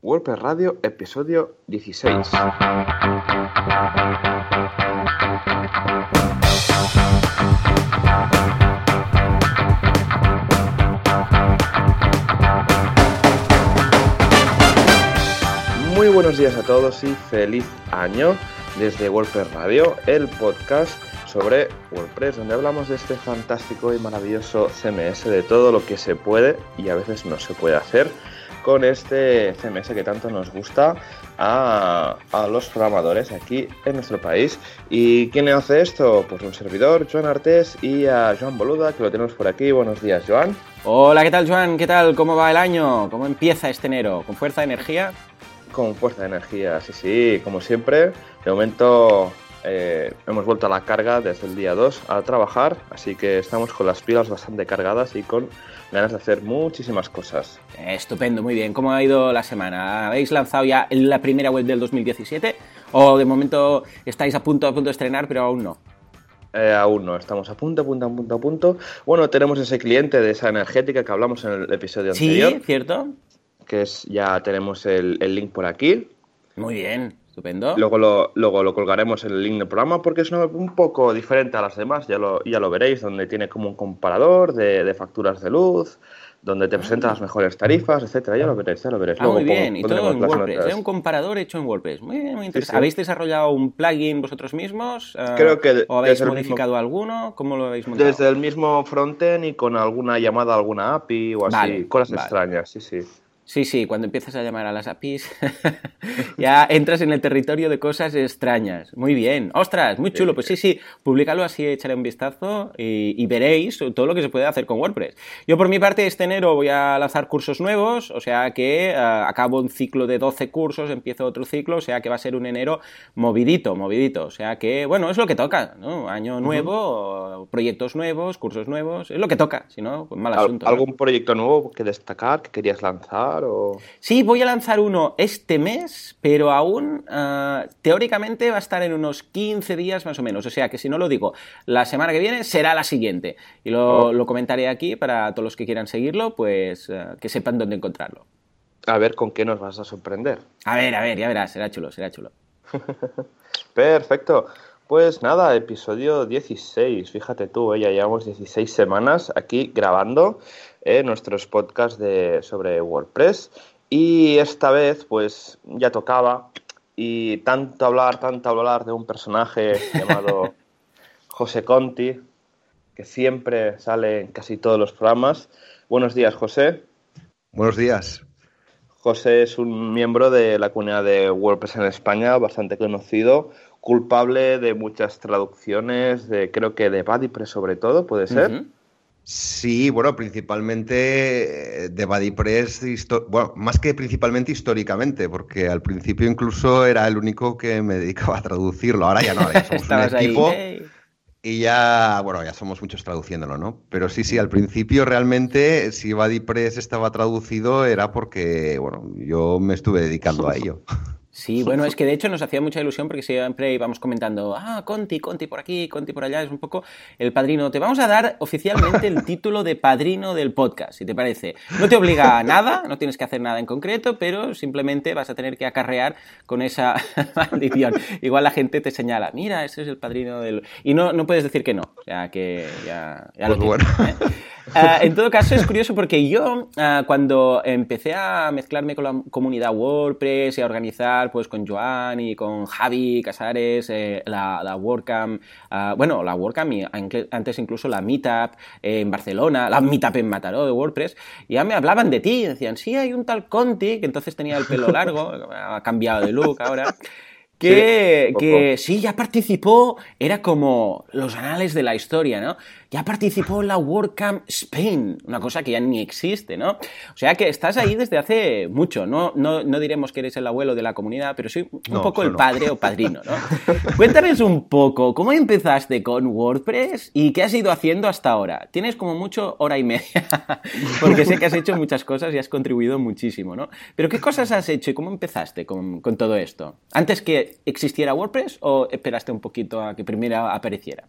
WordPress Radio, episodio 16. Muy buenos días a todos y feliz año desde WordPress Radio, el podcast sobre WordPress, donde hablamos de este fantástico y maravilloso CMS, de todo lo que se puede y a veces no se puede hacer con este CMS que tanto nos gusta a, los programadores aquí en nuestro país. ¿Y quién hace esto? Pues un servidor, Joan Artés, y a Joan Boluda, que lo tenemos por aquí. Buenos días, Joan. Hola, ¿qué tal, Joan? ¿Qué tal? ¿Cómo va el año? ¿Cómo empieza este enero? ¿Con fuerza de energía? Con fuerza de energía, sí, sí, como siempre. De momento eh, hemos vuelto a la carga desde el día 2 a trabajar, así que estamos con las pilas bastante cargadas y con ganas de hacer muchísimas cosas. Estupendo, muy bien. ¿Cómo ha ido la semana? ¿Habéis lanzado ya la primera web del 2017 o de momento estáis a punto, a punto de estrenar, pero aún no? Eh, aún no, estamos a punto, a punto, a punto, a punto. Bueno, tenemos ese cliente de esa energética que hablamos en el episodio anterior. Sí, cierto. Que es, ya tenemos el link por aquí. Muy bien. Estupendo. Luego lo, luego lo colgaremos en el link del programa porque es un poco diferente a las demás, ya lo, ya lo veréis, donde tiene como un comparador de, facturas de luz, donde te presenta las mejores tarifas, etcétera. Ya lo veréis, ya lo veréis. Ah, muy bien, y todo en WordPress. Es un comparador hecho en WordPress. Muy, muy interesante. ¿Habéis desarrollado un plugin vosotros mismos? Ah, Creo que. ¿O habéis modificado alguno? ¿Cómo lo habéis montado? Desde el mismo frontend y con alguna llamada a alguna API o así. cosas extrañas, sí, sí. Sí, sí, cuando empiezas a llamar a las APIs, ya entras en el territorio de cosas extrañas. Muy bien. ¡Ostras! Muy chulo. Pues sí, sí, públicalo así, echaré un vistazo y, veréis todo lo que se puede hacer con WordPress. Yo, por mi parte, este enero voy a lanzar cursos nuevos, o sea que uh, acabo un ciclo de 12 cursos, empiezo otro ciclo, o sea que va a ser un enero movidito, movidito. O sea que, bueno, es lo que toca, ¿no? Año nuevo, proyectos nuevos, cursos nuevos, es lo que toca, si no, pues mal asunto. ¿Algún proyecto nuevo que destacar, que querías lanzar? Sí, voy a lanzar uno este mes, pero aún ah, teóricamente va a estar en unos 15 días más o menos. O sea que si no lo digo la semana que viene, será la siguiente. Y lo, oh. comentaré aquí para todos los que quieran seguirlo, pues ah, que sepan dónde encontrarlo. A ver con qué nos vas a sorprender. A ver, a ver, ya verás, será chulo, será chulo. Perfecto. Pues nada, episodio 16. Fíjate tú, ¿eh? ya llevamos 16 semanas aquí grabando eh, nuestros podcasts de, sobre WordPress. Y esta vez, pues ya tocaba. Y tanto hablar, tanto hablar de un personaje llamado José Conti, que siempre sale en casi todos los programas. Buenos días, José. Buenos días. José es un miembro de la comunidad de WordPress en España, bastante conocido culpable de muchas traducciones, de creo que de BuddyPress sobre todo, ¿puede ser? Sí, bueno, principalmente eh, de BuddyPress, bueno, más que principalmente históricamente, porque al principio incluso era el único que me dedicaba a traducirlo, ahora ya no, ya somos un equipo y ya, bueno, ya somos muchos traduciéndolo, ¿no? Pero sí, sí, al principio realmente si BuddyPress estaba traducido era porque, bueno, yo me estuve dedicando a ello. Sí, bueno, es que de hecho nos hacía mucha ilusión porque siempre íbamos comentando, ah, Conti, Conti por aquí, Conti por allá, es un poco el padrino. Te vamos a dar oficialmente el título de padrino del podcast, si te parece. No te obliga a nada, no tienes que hacer nada en concreto, pero simplemente vas a tener que acarrear con esa maldición. Igual la gente te señala, mira, ese es el padrino del... Y no, no puedes decir que no, o sea que ya, ya lo pues tienes, ¿eh? Ah, en todo caso, es curioso porque yo, ah, cuando empecé a mezclarme con la comunidad WordPress y a organizar pues, con Joan y con Javi Casares eh, la, la, WordCamp, ah, bueno, la WordCamp y antes incluso la Meetup en Barcelona, la Meetup en Mataró de WordPress, ya me hablaban de ti, decían, sí, hay un tal Conti, que entonces tenía el pelo largo, ha cambiado de look ahora. Que sí, que sí, ya participó, era como los anales de la historia, ¿no? Ya participó en la WordCamp Spain, una cosa que ya ni existe, ¿no? O sea que estás ahí desde hace mucho, no, no, no diremos que eres el abuelo de la comunidad, pero sí un poco el padre o padrino, ¿no? Cuéntanos un poco, ¿cómo empezaste con WordPress y qué has ido haciendo hasta ahora? Tienes como mucho hora y media, porque sé que has hecho muchas cosas y has contribuido muchísimo, ¿no? Pero ¿qué cosas has hecho y cómo empezaste con, con todo esto? ¿Antes que existiera WordPress o esperaste un poquito a que primero apareciera?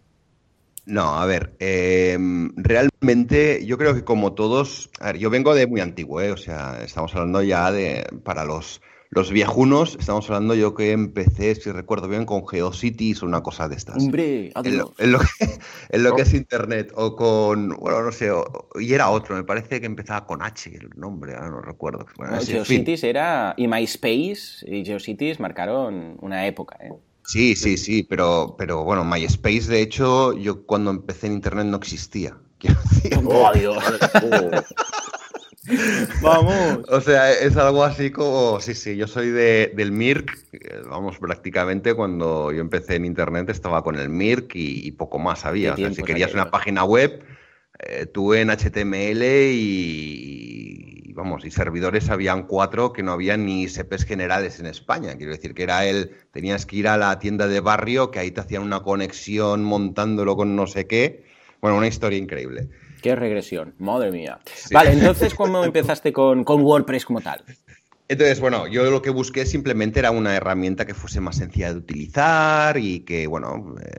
No, a ver, eh, realmente yo creo que como todos, a ver, yo vengo de muy antiguo, ¿eh? o sea, estamos hablando ya de, para los, los viejunos, estamos hablando yo que empecé, si recuerdo bien, con Geocities o una cosa de estas. Hombre, En lo, en lo que, en lo que es Internet, o con, bueno, no sé, o- y era otro, me parece que empezaba con H el nombre, ahora no recuerdo. Bueno, No, fin. GeoCities era. Y MySpace y GeoCities marcaron una época, ¿eh? Sí, sí, sí, pero, pero bueno, MySpace, de hecho, yo cuando empecé en Internet no existía. Quiero decir, ¡Oh, Dios! ¡Vamos! O sea, es algo así como, sí, sí, yo soy de, del Mirk, eh, vamos, prácticamente cuando yo empecé en Internet estaba con el Mirk y, y poco más había. O sea, si querías una página web, eh, tú en HTML y, vamos, y servidores habían cuatro que no había ni ISPs generales en España. Quiero decir que era el, tenías que ir a la tienda de barrio, que ahí te hacían una conexión montándolo con no sé qué. Bueno, una historia increíble. ¡Qué regresión! ¡Madre mía! Sí. Vale, entonces, ¿cómo empezaste con, con WordPress como tal? Entonces, bueno, yo lo que busqué simplemente era una herramienta que fuese más sencilla de utilizar y que, bueno, eh,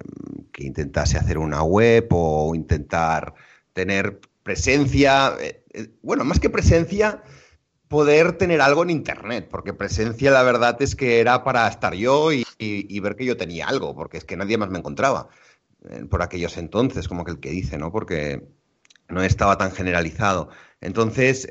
que intentase hacer una web o intentar tener presencia. eh, eh, bueno, más que presencia, poder tener algo en Internet, porque presencia la verdad es que era para estar yo y, y- y ver que yo tenía algo, porque es que nadie más me encontraba eh, por aquellos entonces, como que el que dice, ¿no? Porque no estaba tan generalizado. Entonces,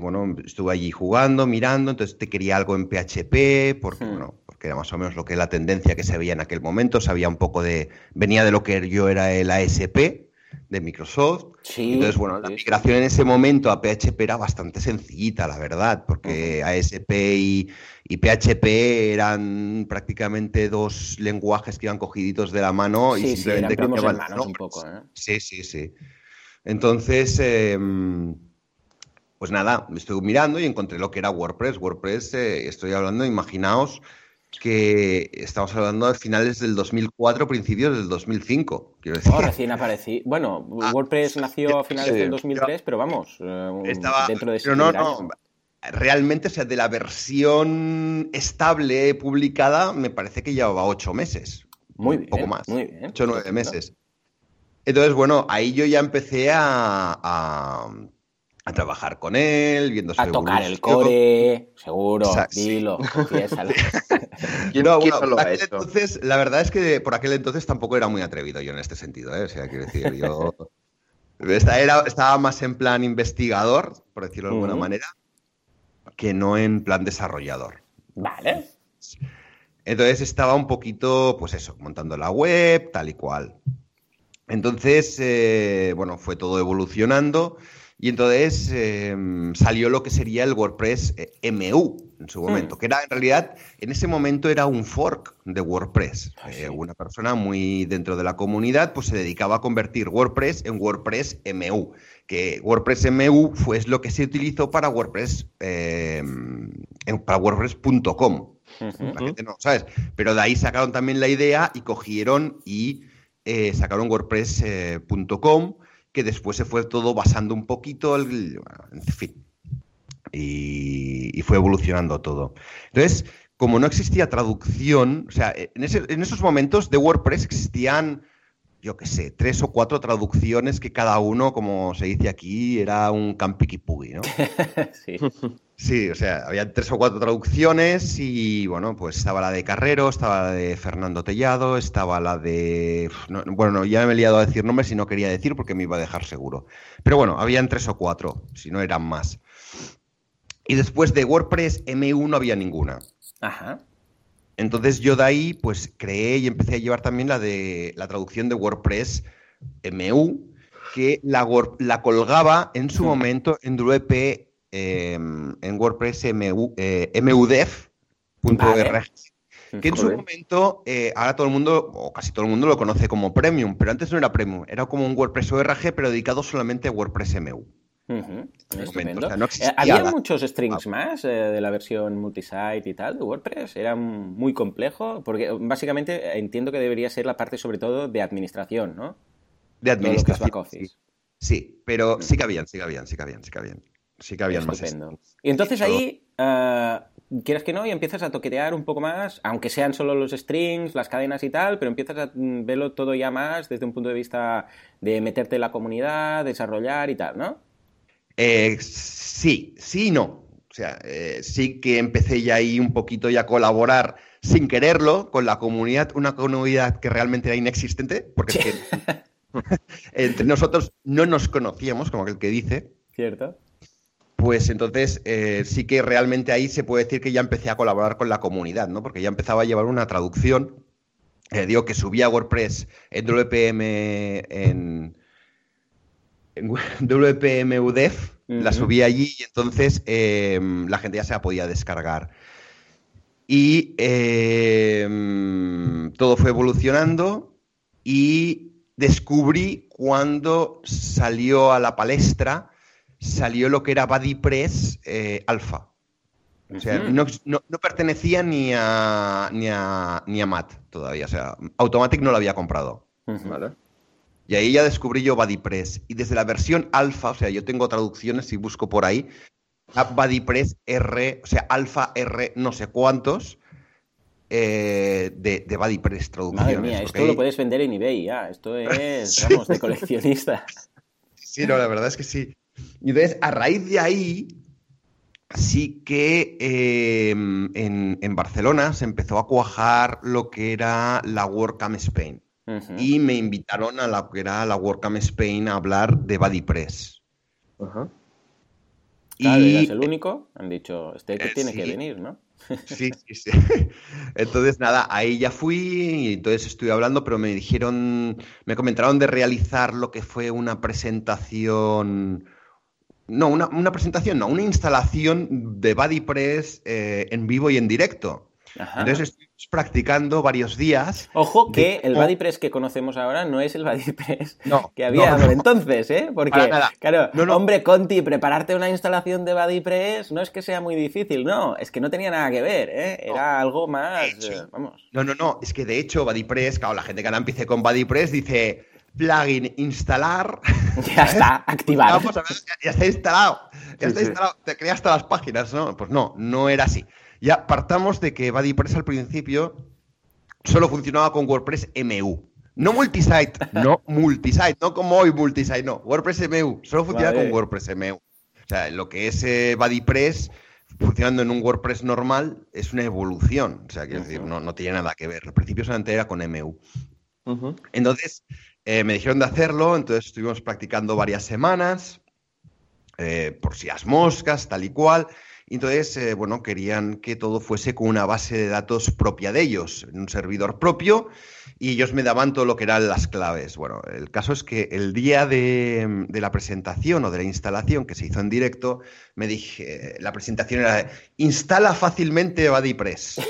bueno, estuve allí jugando, mirando, entonces te quería algo en PHP, porque, Hmm. bueno, porque era más o menos lo que la tendencia que se veía en aquel momento, sabía un poco de, venía de lo que yo era el ASP de Microsoft. Sí. Entonces, bueno, la migración en ese momento a PHP era bastante sencillita, la verdad, porque ASP y, y PHP eran prácticamente dos lenguajes que iban cogiditos de la mano y Sí, simplemente cambiaban un nombres. poco, ¿eh? Sí, sí, sí. Entonces, eh, pues nada, estuve mirando y encontré lo que era WordPress. WordPress, eh, estoy hablando, imaginaos que estamos hablando de finales del 2004, principios del 2005, quiero decir. Oh, recién aparecí. Bueno, Ah, WordPress nació a finales sí. del 2003, pero vamos, eh, Estaba, dentro de pero no, no, realmente, o sea, de la versión estable publicada, me parece que llevaba ocho meses. Muy bien, poco más. muy bien. Ocho o nueve meses. Entonces, bueno, ahí yo ya empecé a, a- a trabajar con él, viendo su A tocar el core, seguro, Sa- sí. dilo, confiésalo. ¿Quién, No, bueno, entonces, la verdad es que por aquel entonces tampoco era muy atrevido yo en este sentido, ¿eh? O sea, quiero decir, yo esta- era- estaba más en plan investigador, por decirlo de alguna manera, que no en plan desarrollador. Vale. Entonces estaba un poquito, pues eso, montando la web, tal y cual. Entonces, eh, bueno, fue todo evolucionando y entonces eh, salió lo que sería el WordPress eh, MU en su momento, Mm. que era en realidad, en ese momento era un fork de WordPress. Ah, Eh, una persona muy dentro de la comunidad, pues se dedicaba a convertir WordPress en WordPress MU, que WordPress MU fue lo que se utilizó para WordPress, eh, en- para WordPress.com. Ujú. La gente no, ¿sabes? Pero de ahí sacaron también la idea y cogieron y eh, sacaron WordPress.com, que después se fue todo basando un poquito, el- en fin. Y, y fue evolucionando todo. Entonces, como no existía traducción, o sea, en, ese- en esos momentos de WordPress existían, yo qué sé, tres o cuatro traducciones que cada uno, como se dice aquí, era un campiquipugui, ¿no? sí. Sí, o sea, había tres o cuatro traducciones y bueno, pues estaba la de Carrero, estaba la de Fernando Tellado, estaba la de... no, bueno, no, ya me he liado a decir nombres y no quería decir porque me iba a dejar seguro. Pero bueno, habían tres o cuatro, si no eran más. Y después de WordPress M1 no había ninguna. Ajá. Entonces yo de ahí pues creé y empecé a llevar también la de la traducción de WordPress MU, que la, colgaba en su momento en Druep eh, en WordPress MU, eh, mudef.org, Vale. que en su momento, eh, ahora todo el mundo, o casi todo el mundo lo conoce como Premium, pero antes no era Premium, era como un WordPress ORG, pero dedicado solamente a WordPress MU. Ujú. momento, Estupendo. o sea, no Eh, ¿Había la- muchos strings más eh, de la versión multisite y tal de WordPress? ¿Era muy complejo? Porque básicamente entiendo que debería ser la parte sobre todo de administración, ¿no? De administración. sí. Sí, pero sí que habían, sí que habían, sí que habían, sí que habían. Sí que habían más Estupendo. Y entonces ahí, eh, quieras que no, y empiezas a toquetear un poco más, aunque sean solo los strings, las cadenas y tal, pero empiezas a mm, verlo todo ya más desde un punto de vista de meterte en la comunidad, desarrollar y tal, ¿no? Eh, sí, sí y no. O sea, eh, sí que empecé ya ahí un poquito ya a colaborar sin quererlo con la comunidad, una comunidad que realmente era inexistente, porque es que entre nosotros no nos conocíamos, como aquel que dice. Cierto pues entonces eh, sí que realmente ahí se puede decir que ya empecé a colaborar con la comunidad, ¿no? Porque ya empezaba a llevar una traducción. Eh, digo que subía WordPress en WPM en, en WPM UDEF, la subí allí y entonces eh, la gente ya se la podía descargar. Y todo fue evolucionando y descubrí cuando salió a la palestra salió lo que era BuddyPress eh, Alpha. O sea, no, pertenecía ni a, ni a, ni a Matt todavía. O sea, Automatic no lo había comprado. Y ahí ya descubrí yo BuddyPress. Y desde la versión alfa, o sea, yo tengo traducciones y busco por ahí, a BuddyPress R, o sea, Alpha R no sé cuántos, eh, de, de BuddyPress traducciones. Madre mía, esto lo puedes vender en eBay ya. Esto es, vamos, de coleccionista. Sí, no, la verdad es que sí. Y entonces, a raíz de ahí, sí que em, en, Barcelona se empezó a cuajar lo que era la WordCamp Spain. Y me invitaron a la que era la WordCamp Spain a hablar de BuddyPress. Ajá. y eras el único. Han dicho, este que eh, tiene que venir, ¿no? Sí, sí, sí. Entonces, nada, ahí ya fui y entonces estuve hablando, pero me dijeron, me comentaron de realizar lo que fue una presentación no, una, presentación, no, una instalación de BuddyPress eh, en vivo y en directo. Entonces estuvimos practicando varios días. Ojo que el BuddyPress que conocemos ahora no es el BuddyPress que había entonces, ¿eh? Porque, claro, hombre, Conti, prepararte una instalación de BuddyPress no es que sea muy difícil, no, es que no tenía nada que ver, ¿eh? Era algo más, eh, vamos. No, no, no, es que de hecho BuddyPress, claro, la gente que ahora empiece con BuddyPress dice plugin instalar. Ya está, activado. ya, está instalado. Ya está instalado. Te creas todas las páginas, ¿no? Pues no, no era así. Ya partamos de que BuddyPress al principio solo funcionaba con WordPress MU. No multisite, no multisite, no como hoy multisite, no. WordPress MU, solo funcionaba con WordPress MU. O sea, lo que es eh, BuddyPress funcionando en un WordPress normal es una evolución. O sea, quiero decir, no, no tiene nada que ver. Al principio solamente era con MU. Entonces, eh, me dijeron de hacerlo, entonces estuvimos practicando varias semanas, eh, por si las moscas, tal y cual. Y entonces, eh, bueno, querían que todo fuese con una base de datos propia de ellos, en un servidor propio, y ellos me daban todo lo que eran las claves. Bueno, el caso es que el día de, de la presentación o de la instalación que se hizo en directo, me dije, la presentación era, instala fácilmente BuddyPress.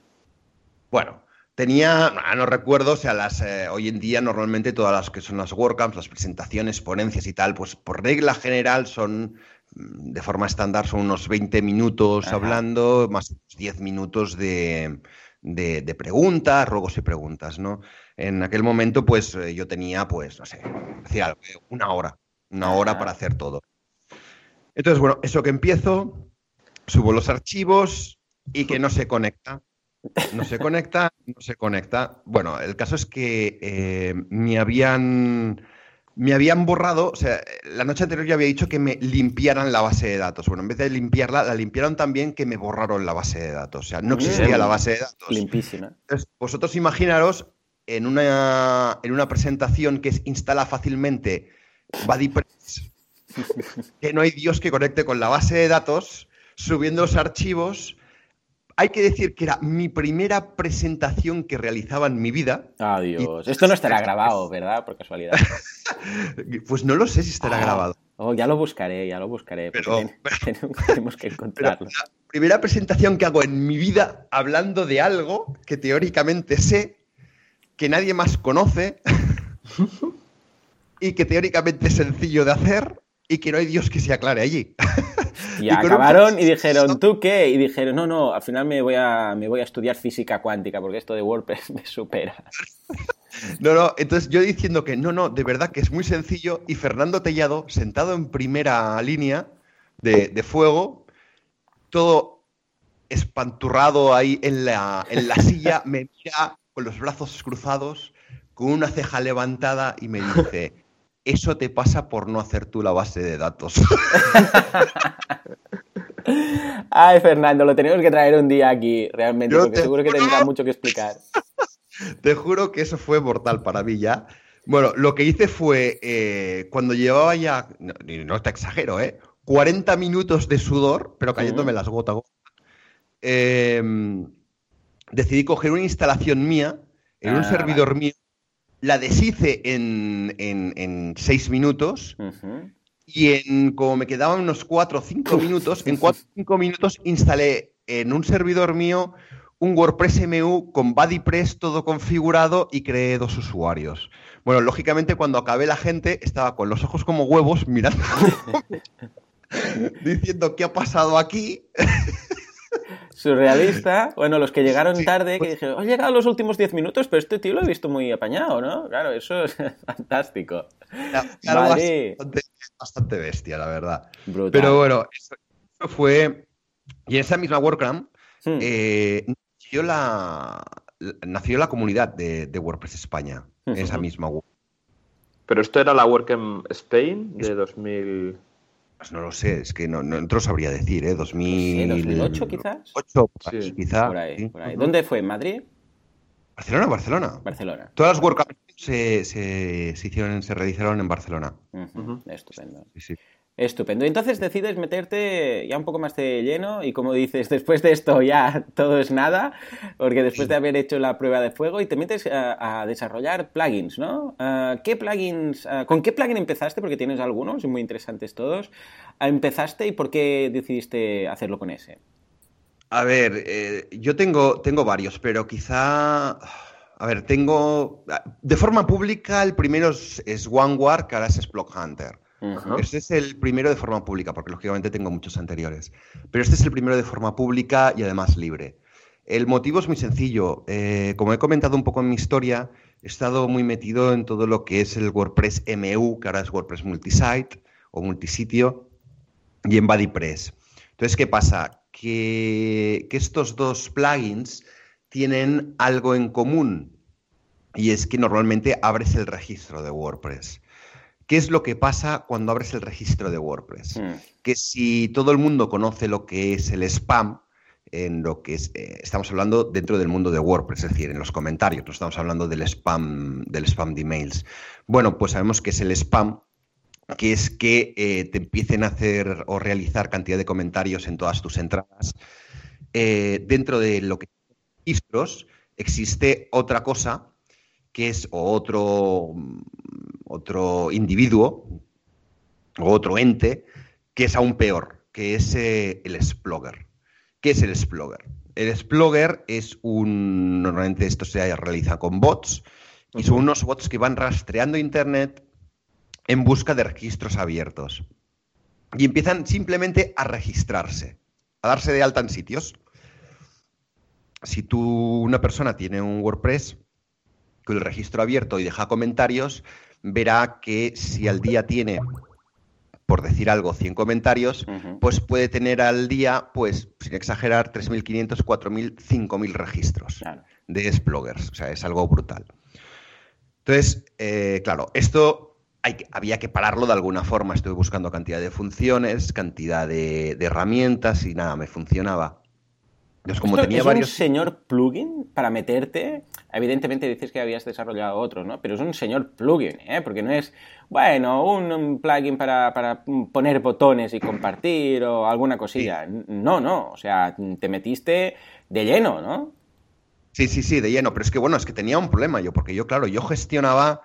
bueno, Tenía, no recuerdo, o sea, las, eh, hoy en día normalmente todas las que son las WordCamps, las presentaciones, ponencias y tal, pues por regla general son, mm, de forma estándar, son unos 20 minutos hablando, más 10 minutos de, de, preguntas, ruegos y preguntas, ¿no? En aquel momento, pues eh, yo tenía, pues, no sé, decía, una hora, una hora para hacer todo. Entonces, bueno, eso que empiezo, subo los archivos y que no se conecta. No se conecta, no se conecta. Bueno, el caso es que eh, me habían me habían borrado, o sea, la noche anterior yo había dicho que me limpiaran la base de datos. Bueno, en vez de limpiarla, la limpiaron también que me borraron la base de datos. O sea, no existía la base de datos. Limpísima. Entonces, vosotros imaginaros en una, en una presentación que es instala fácilmente BuddyPress, que no hay Dios que conecte con la base de datos, subiendo los archivos hay que decir que era mi primera presentación que realizaba en mi vida. Adiós. Esto no estará grabado, ¿verdad? Por casualidad. pues no lo sé si estará ah. grabado. Oh, ya lo buscaré, ya lo buscaré. Pero, tenemos que encontrarlo. la primera presentación que hago en mi vida hablando de algo que teóricamente sé, que nadie más conoce y que teóricamente es sencillo de hacer y que no hay Dios que se aclare allí. Y, acabaron y dijeron, ¿tú qué? Y dijeron, no, no, al final me voy a, me voy a estudiar física cuántica porque esto de WordPress me supera. No, no, entonces yo diciendo que no, no, de verdad que es muy sencillo y Fernando Tellado, sentado en primera línea de, fuego, todo espanturrado ahí en la, en la silla, me mira con los brazos cruzados, con una ceja levantada y me dice, eso te pasa por no hacer tú la base de datos. Ay, Fernando, lo tenemos que traer un día aquí, realmente, porque seguro que tendrá mucho que explicar. Te juro que eso fue mortal para mí ya. Bueno, lo que hice fue, eh, cuando llevaba ya, no, te exagero, ¿eh? 40 minutos de sudor, pero cayéndome las gotas. Em, decidí coger una instalación mía, en un ah, servidor mío, la deshice en, en, seis minutos y en como me quedaban unos cuatro o cinco minutos, en cuatro o cinco minutos instalé en un servidor mío un WordPress MU con BuddyPress todo configurado y creé dos usuarios. Bueno, lógicamente cuando acabé la gente estaba con los ojos como huevos mirando, diciendo qué ha pasado aquí. Surrealista. Bueno, los que llegaron tarde, que pues dijeron, he llegado los últimos 10 minutos, pero este tío lo he visto muy apañado, ¿no? Claro, eso es fantástico. bastante, bestia, la verdad. Pero bueno, eso, fue. Y en esa misma WordCamp hmm. eh, nació, la, nació la comunidad de, WordPress España, en esa misma web. Pero esto era la WordCamp Spain de 2000. Pues no lo sé, es que no, no, lo sabría decir, ¿eh? 2000... 2008 quizás. 8, quizá. Por ahí, ¿Dónde fue? ¿En Madrid? Barcelona, Barcelona. Barcelona. Todas las WordCamp se, se, hicieron, se realizaron en Barcelona. Estupendo. Sí, sí. Estupendo. Entonces decides meterte ya un poco más de lleno y como dices, después de esto ya todo es nada, porque después de haber hecho la prueba de fuego y te metes a, desarrollar plugins, ¿no? Ah, ¿Qué plugins, ah, con qué plugin empezaste? Porque tienes algunos muy interesantes todos. Ah, ¿Empezaste y por qué decidiste hacerlo con ese? A ver, eh, yo tengo, tengo varios, pero quizá... A ver, tengo... De forma pública, el primero es, es OneWare, que ahora es Este es el primero de forma pública, porque lógicamente tengo muchos anteriores. Pero este es el primero de forma pública y además libre. El motivo es muy sencillo. Eh, como he comentado un poco en mi historia, he estado muy metido en todo lo que es el WordPress MU, que ahora es WordPress Multisite o multisitio, y en BuddyPress. Entonces, ¿qué pasa? Que estos dos plugins tienen algo en común y es que normalmente abres el registro de WordPress. ¿Qué es lo que pasa cuando abres el registro de WordPress? Hmm. Que si todo el mundo conoce lo que es el spam, en lo que eh, estamos hablando dentro del mundo de WordPress, es decir, en los comentarios, no estamos hablando del spam, del spam de emails. Bueno, pues sabemos que es el spam, que es que eh, te empiecen a hacer o realizar cantidad de comentarios en todas tus entradas. Eh, dentro de lo que registros existe otra cosa que es otro otro individuo o otro ente que es aún peor, que es eh, el Sploger. ¿Qué es el Sploger? El Sploger es un. Normalmente esto se realiza con bots y son unos bots que van rastreando Internet en busca de registros abiertos. Y empiezan simplemente a registrarse, a darse de alta en sitios. Si tú, una persona tiene un WordPress con el registro abierto y deja comentarios, verá que si al día tiene, por decir algo, 100 comentarios, pues puede tener al día, pues sin exagerar, 3.500, 4.000, 5.000 registros de Sploggers. O sea, es algo brutal. Entonces, eh, claro, esto había que pararlo de alguna forma. Estuve buscando cantidad de funciones, cantidad de, de herramientas y nada, me funcionaba como tenía es un señor plugin para meterte. Evidentemente dices que habías desarrollado otro, ¿no? Pero es un señor plugin, ¿eh? Porque no es, bueno, un, plugin para, poner botones y compartir o alguna cosilla. No, no. O sea, te metiste de lleno, ¿no? Sí, sí, sí, de lleno. Pero es que, bueno, es que tenía un problema yo, porque yo, claro, yo gestionaba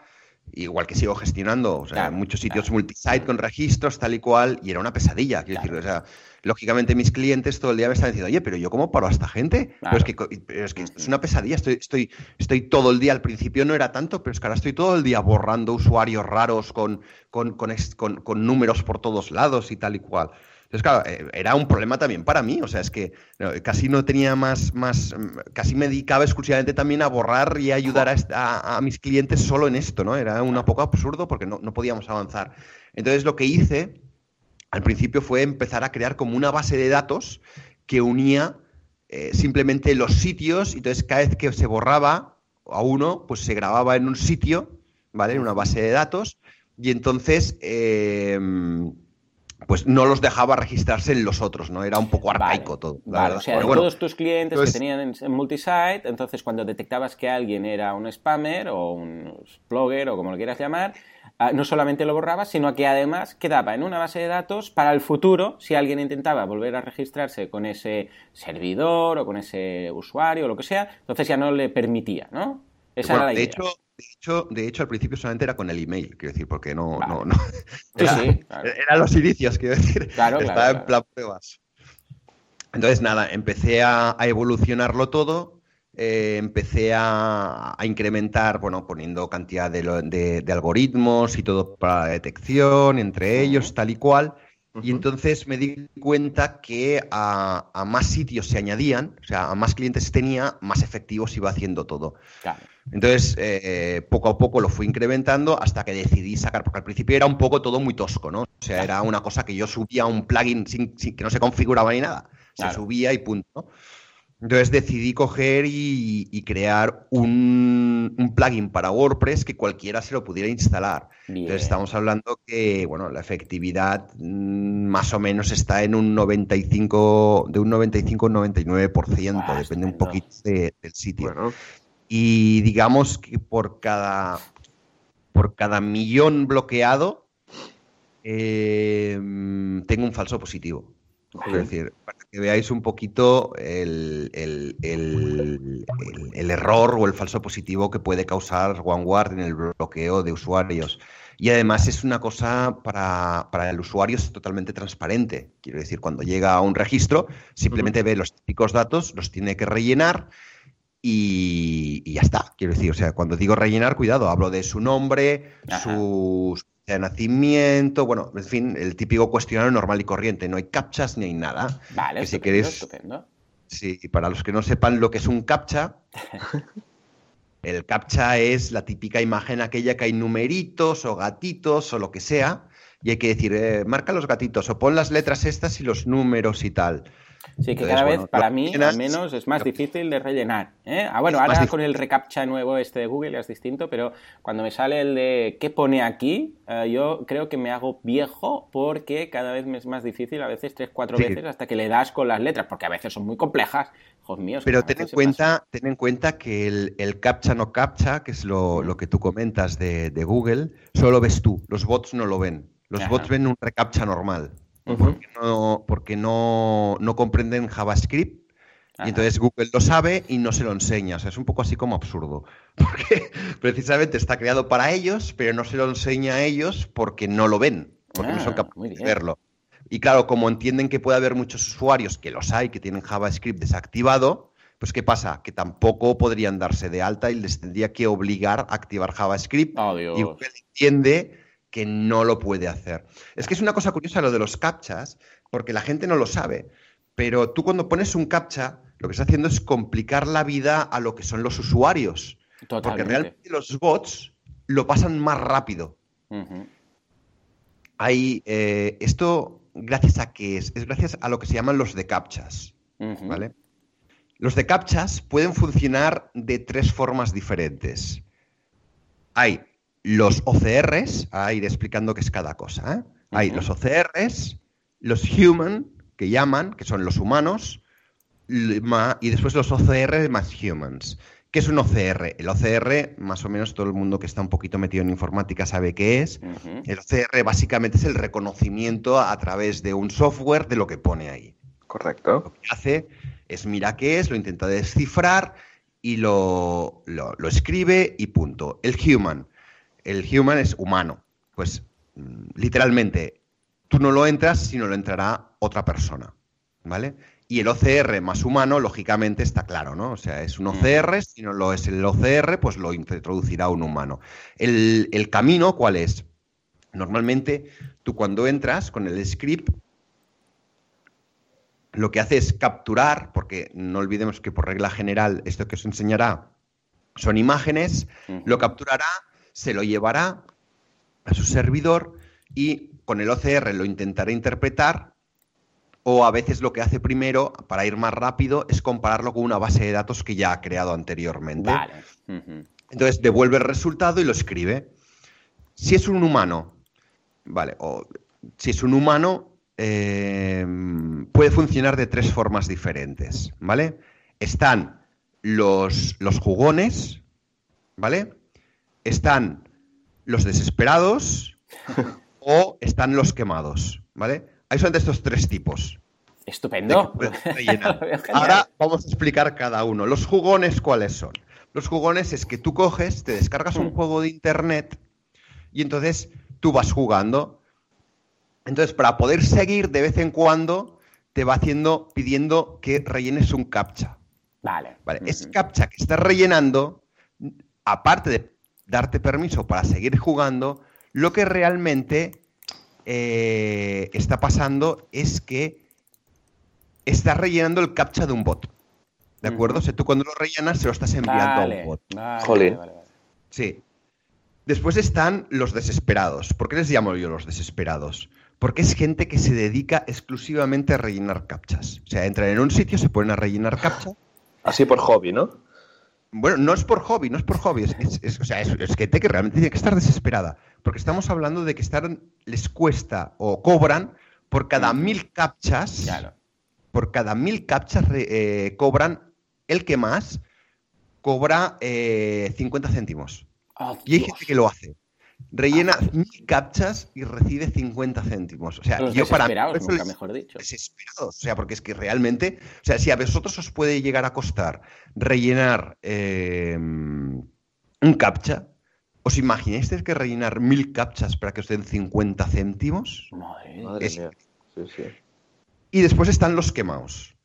igual que sigo gestionando, o sea, muchos sitios multisite con registros, tal y cual, y era una pesadilla. Quiero decir, o sea, lógicamente mis clientes todo el día me están diciendo, oye, pero yo cómo paro a esta gente? Pero es que, es, que es una pesadilla, estoy, estoy, estoy todo el día, al principio no era tanto, pero es que ahora estoy todo el día borrando usuarios raros con, con, con números por todos lados y tal y cual. Entonces, claro, eh, era un problema también para mí. O sea, es que casi no tenía más, más, casi me dedicaba exclusivamente también a borrar y ayudar a, mis clientes solo en esto, ¿no? Era un poco absurdo porque no, no podíamos avanzar. Entonces, lo que hice al principio fue empezar a crear como una base de datos que unía eh, simplemente los sitios, entonces cada vez que se borraba a uno, pues se grababa en un sitio, ¿vale? En una base de datos, y entonces em, pues no los dejaba registrarse en los otros, ¿no? Era un poco arcaico todo. Vale, o sea, todos tus clientes que tenían en, multisite, entonces cuando detectabas que alguien era un spammer o un blogger o como lo quieras llamar, Ah, no solamente lo borraba, sino que además quedaba en una base de datos para el futuro, si alguien intentaba volver a registrarse con ese servidor o con ese usuario o lo que sea, entonces ya no le permitía, ¿no? Esa era la idea. De hecho, de hecho, de hecho, al principio solamente era con el email, quiero decir, porque no. no, no era, sí, sí, Eran los inicios, quiero decir. Claro, Estaba en plan pruebas. Entonces, nada, empecé a, a evolucionarlo todo eh, empecé a, incrementar, bueno, poniendo cantidad de, algoritmos y todo para la detección, entre ellos, tal y cual. Y entonces me di cuenta que a, más sitios se añadían, o sea, a más clientes tenía, más efectivos iba haciendo todo. Entonces, eh, poco a poco lo fui incrementando hasta que decidí sacar, porque al principio era un poco todo muy tosco, ¿no? O sea, era una cosa que yo subía un plugin sin, que no se configuraba ni nada. Se subía y punto. Entonces decidí coger y, crear un, plugin para WordPress que cualquiera se lo pudiera instalar. Entonces estamos hablando que, bueno, la efectividad mm, más o menos está en un 95, de un 95-99%, depende un poquito del sitio. Y digamos que por cada, por cada millón bloqueado, eh, tengo un falso positivo. Es decir, para que veáis un poquito el, error o el falso positivo que puede causar OneWard en el bloqueo de usuarios. Y además es una cosa para, el usuario es totalmente transparente. Quiero decir, cuando llega a un registro, simplemente ve los típicos datos, los tiene que rellenar y, y, ya está. Quiero decir, o sea, cuando digo rellenar, cuidado, hablo de su nombre, sus de nacimiento, bueno, en fin, el típico cuestionario normal y corriente. No hay captchas ni hay nada. Vale, si queréis, Sí, y para los que no sepan lo que es un captcha, el captcha es la típica imagen aquella que hay numeritos o gatitos o lo que sea, y hay que decir, eh, marca los gatitos o pon las letras estas y los números y tal. Sí, que cada vez para mí al menos es más difícil de rellenar. ¿eh? Ah, bueno, ahora con el recaptcha nuevo este de Google es distinto, pero cuando me sale el de ¿qué pone aquí? Eh, yo creo que me hago viejo porque cada vez me es más difícil, a veces tres, cuatro veces hasta que le das con las letras, porque a veces son muy complejas. Hijos míos. Pero ten en, cuenta, ten en cuenta que el, captcha no captcha, que es lo, que tú comentas de, Google, solo ves tú, los bots no lo ven. Los bots ven un recaptcha normal porque, no, no, comprenden JavaScript. Y entonces Google lo sabe y no se lo enseña. O sea, es un poco así como absurdo. Porque precisamente está creado para ellos, pero no se lo enseña a ellos porque no lo ven, porque no son ah, capaces de verlo. Y claro, como entienden que puede haber muchos usuarios, que los hay, que tienen JavaScript desactivado, pues ¿qué pasa? Que tampoco podrían darse de alta y les tendría que obligar a activar JavaScript. Oh, y Google entiende que no lo puede hacer. Es que es una cosa curiosa lo de los captchas, porque la gente no lo sabe, pero tú cuando pones un captcha, lo que estás haciendo es complicar la vida a lo que son los usuarios. Porque realmente los bots lo pasan más rápido. Hay, eh, esto, gracias a qué es? Es gracias a lo que se llaman los de captchas. ¿Vale? Los de captchas pueden funcionar de tres formas diferentes. Hay los OCRs, a ir explicando qué es cada cosa. ¿eh? Hay los OCRs, los human, que llaman, que son los humanos, y después los OCR más humans. ¿Qué es un OCR? El OCR, más o menos todo el mundo que está un poquito metido en informática sabe qué es. El OCR básicamente es el reconocimiento a través de un software de lo que pone ahí. Correcto. Lo que hace es mira qué es, lo intenta descifrar y lo, lo escribe y punto. El human el human es humano. Pues mm, literalmente, tú no lo entras, sino lo entrará otra persona. ¿Vale? Y el OCR más humano, lógicamente, está claro, ¿no? O sea, es un mm. OCR, si no lo es el OCR, pues lo introducirá un humano. El, el camino, ¿cuál es? Normalmente, tú cuando entras con el script, lo que hace es capturar, porque no olvidemos que por regla general esto que os enseñará son imágenes, lo capturará se lo llevará a su servidor y con el OCR lo intentará interpretar o a veces lo que hace primero, para ir más rápido, es compararlo con una base de datos que ya ha creado anteriormente. Vale. Entonces devuelve el resultado y lo escribe. Si es un humano, vale, o si es un humano, eh, puede funcionar de tres formas diferentes, ¿vale? Están los, los jugones, ¿vale? Están los desesperados o están los quemados, ¿vale? Hay solamente estos tres tipos. Estupendo. Ahora vamos a explicar cada uno. Los jugones, ¿cuáles son? Los jugones es que tú coges, te descargas un Mm. juego de internet y entonces tú vas jugando. Entonces, para poder seguir de vez en cuando, te va haciendo, pidiendo que rellenes un captcha. Vale. Vale, ese captcha que estás rellenando, aparte de darte permiso para seguir jugando, lo que realmente eh, está pasando es que estás rellenando el captcha de un bot. ¿De acuerdo? O sea, tú cuando lo rellenas se lo estás enviando a un bot. vale, Jolín. vale, vale. Sí. Después están los desesperados. ¿Por qué les llamo yo los desesperados? Porque es gente que se dedica exclusivamente a rellenar captchas. O sea, entran en un sitio, se ponen a rellenar captcha Así por hobby, ¿no? Bueno, no es por hobby, no es por hobby, es, es- es- o sea, es, es gente que realmente tiene que estar desesperada, porque estamos hablando de que estar, les cuesta o cobran por cada mil captchas, Claro. por cada mil captchas eh, cobran, el que más cobra eh, 50 céntimos. Oh, Y hay gente que lo hace. Rellena mil captchas y recibe 50 céntimos. O sea, Los yo para mí desesperados, eso nunca les- mejor dicho. desesperados. O sea, porque es que realmente, o sea, si a vosotros os puede llegar a costar rellenar eh, un captcha, ¿os imagináis que rellenar mil captchas para que os den 50 céntimos? Madre. Madre Es- mía. Sí, sí. Y después están los quemados.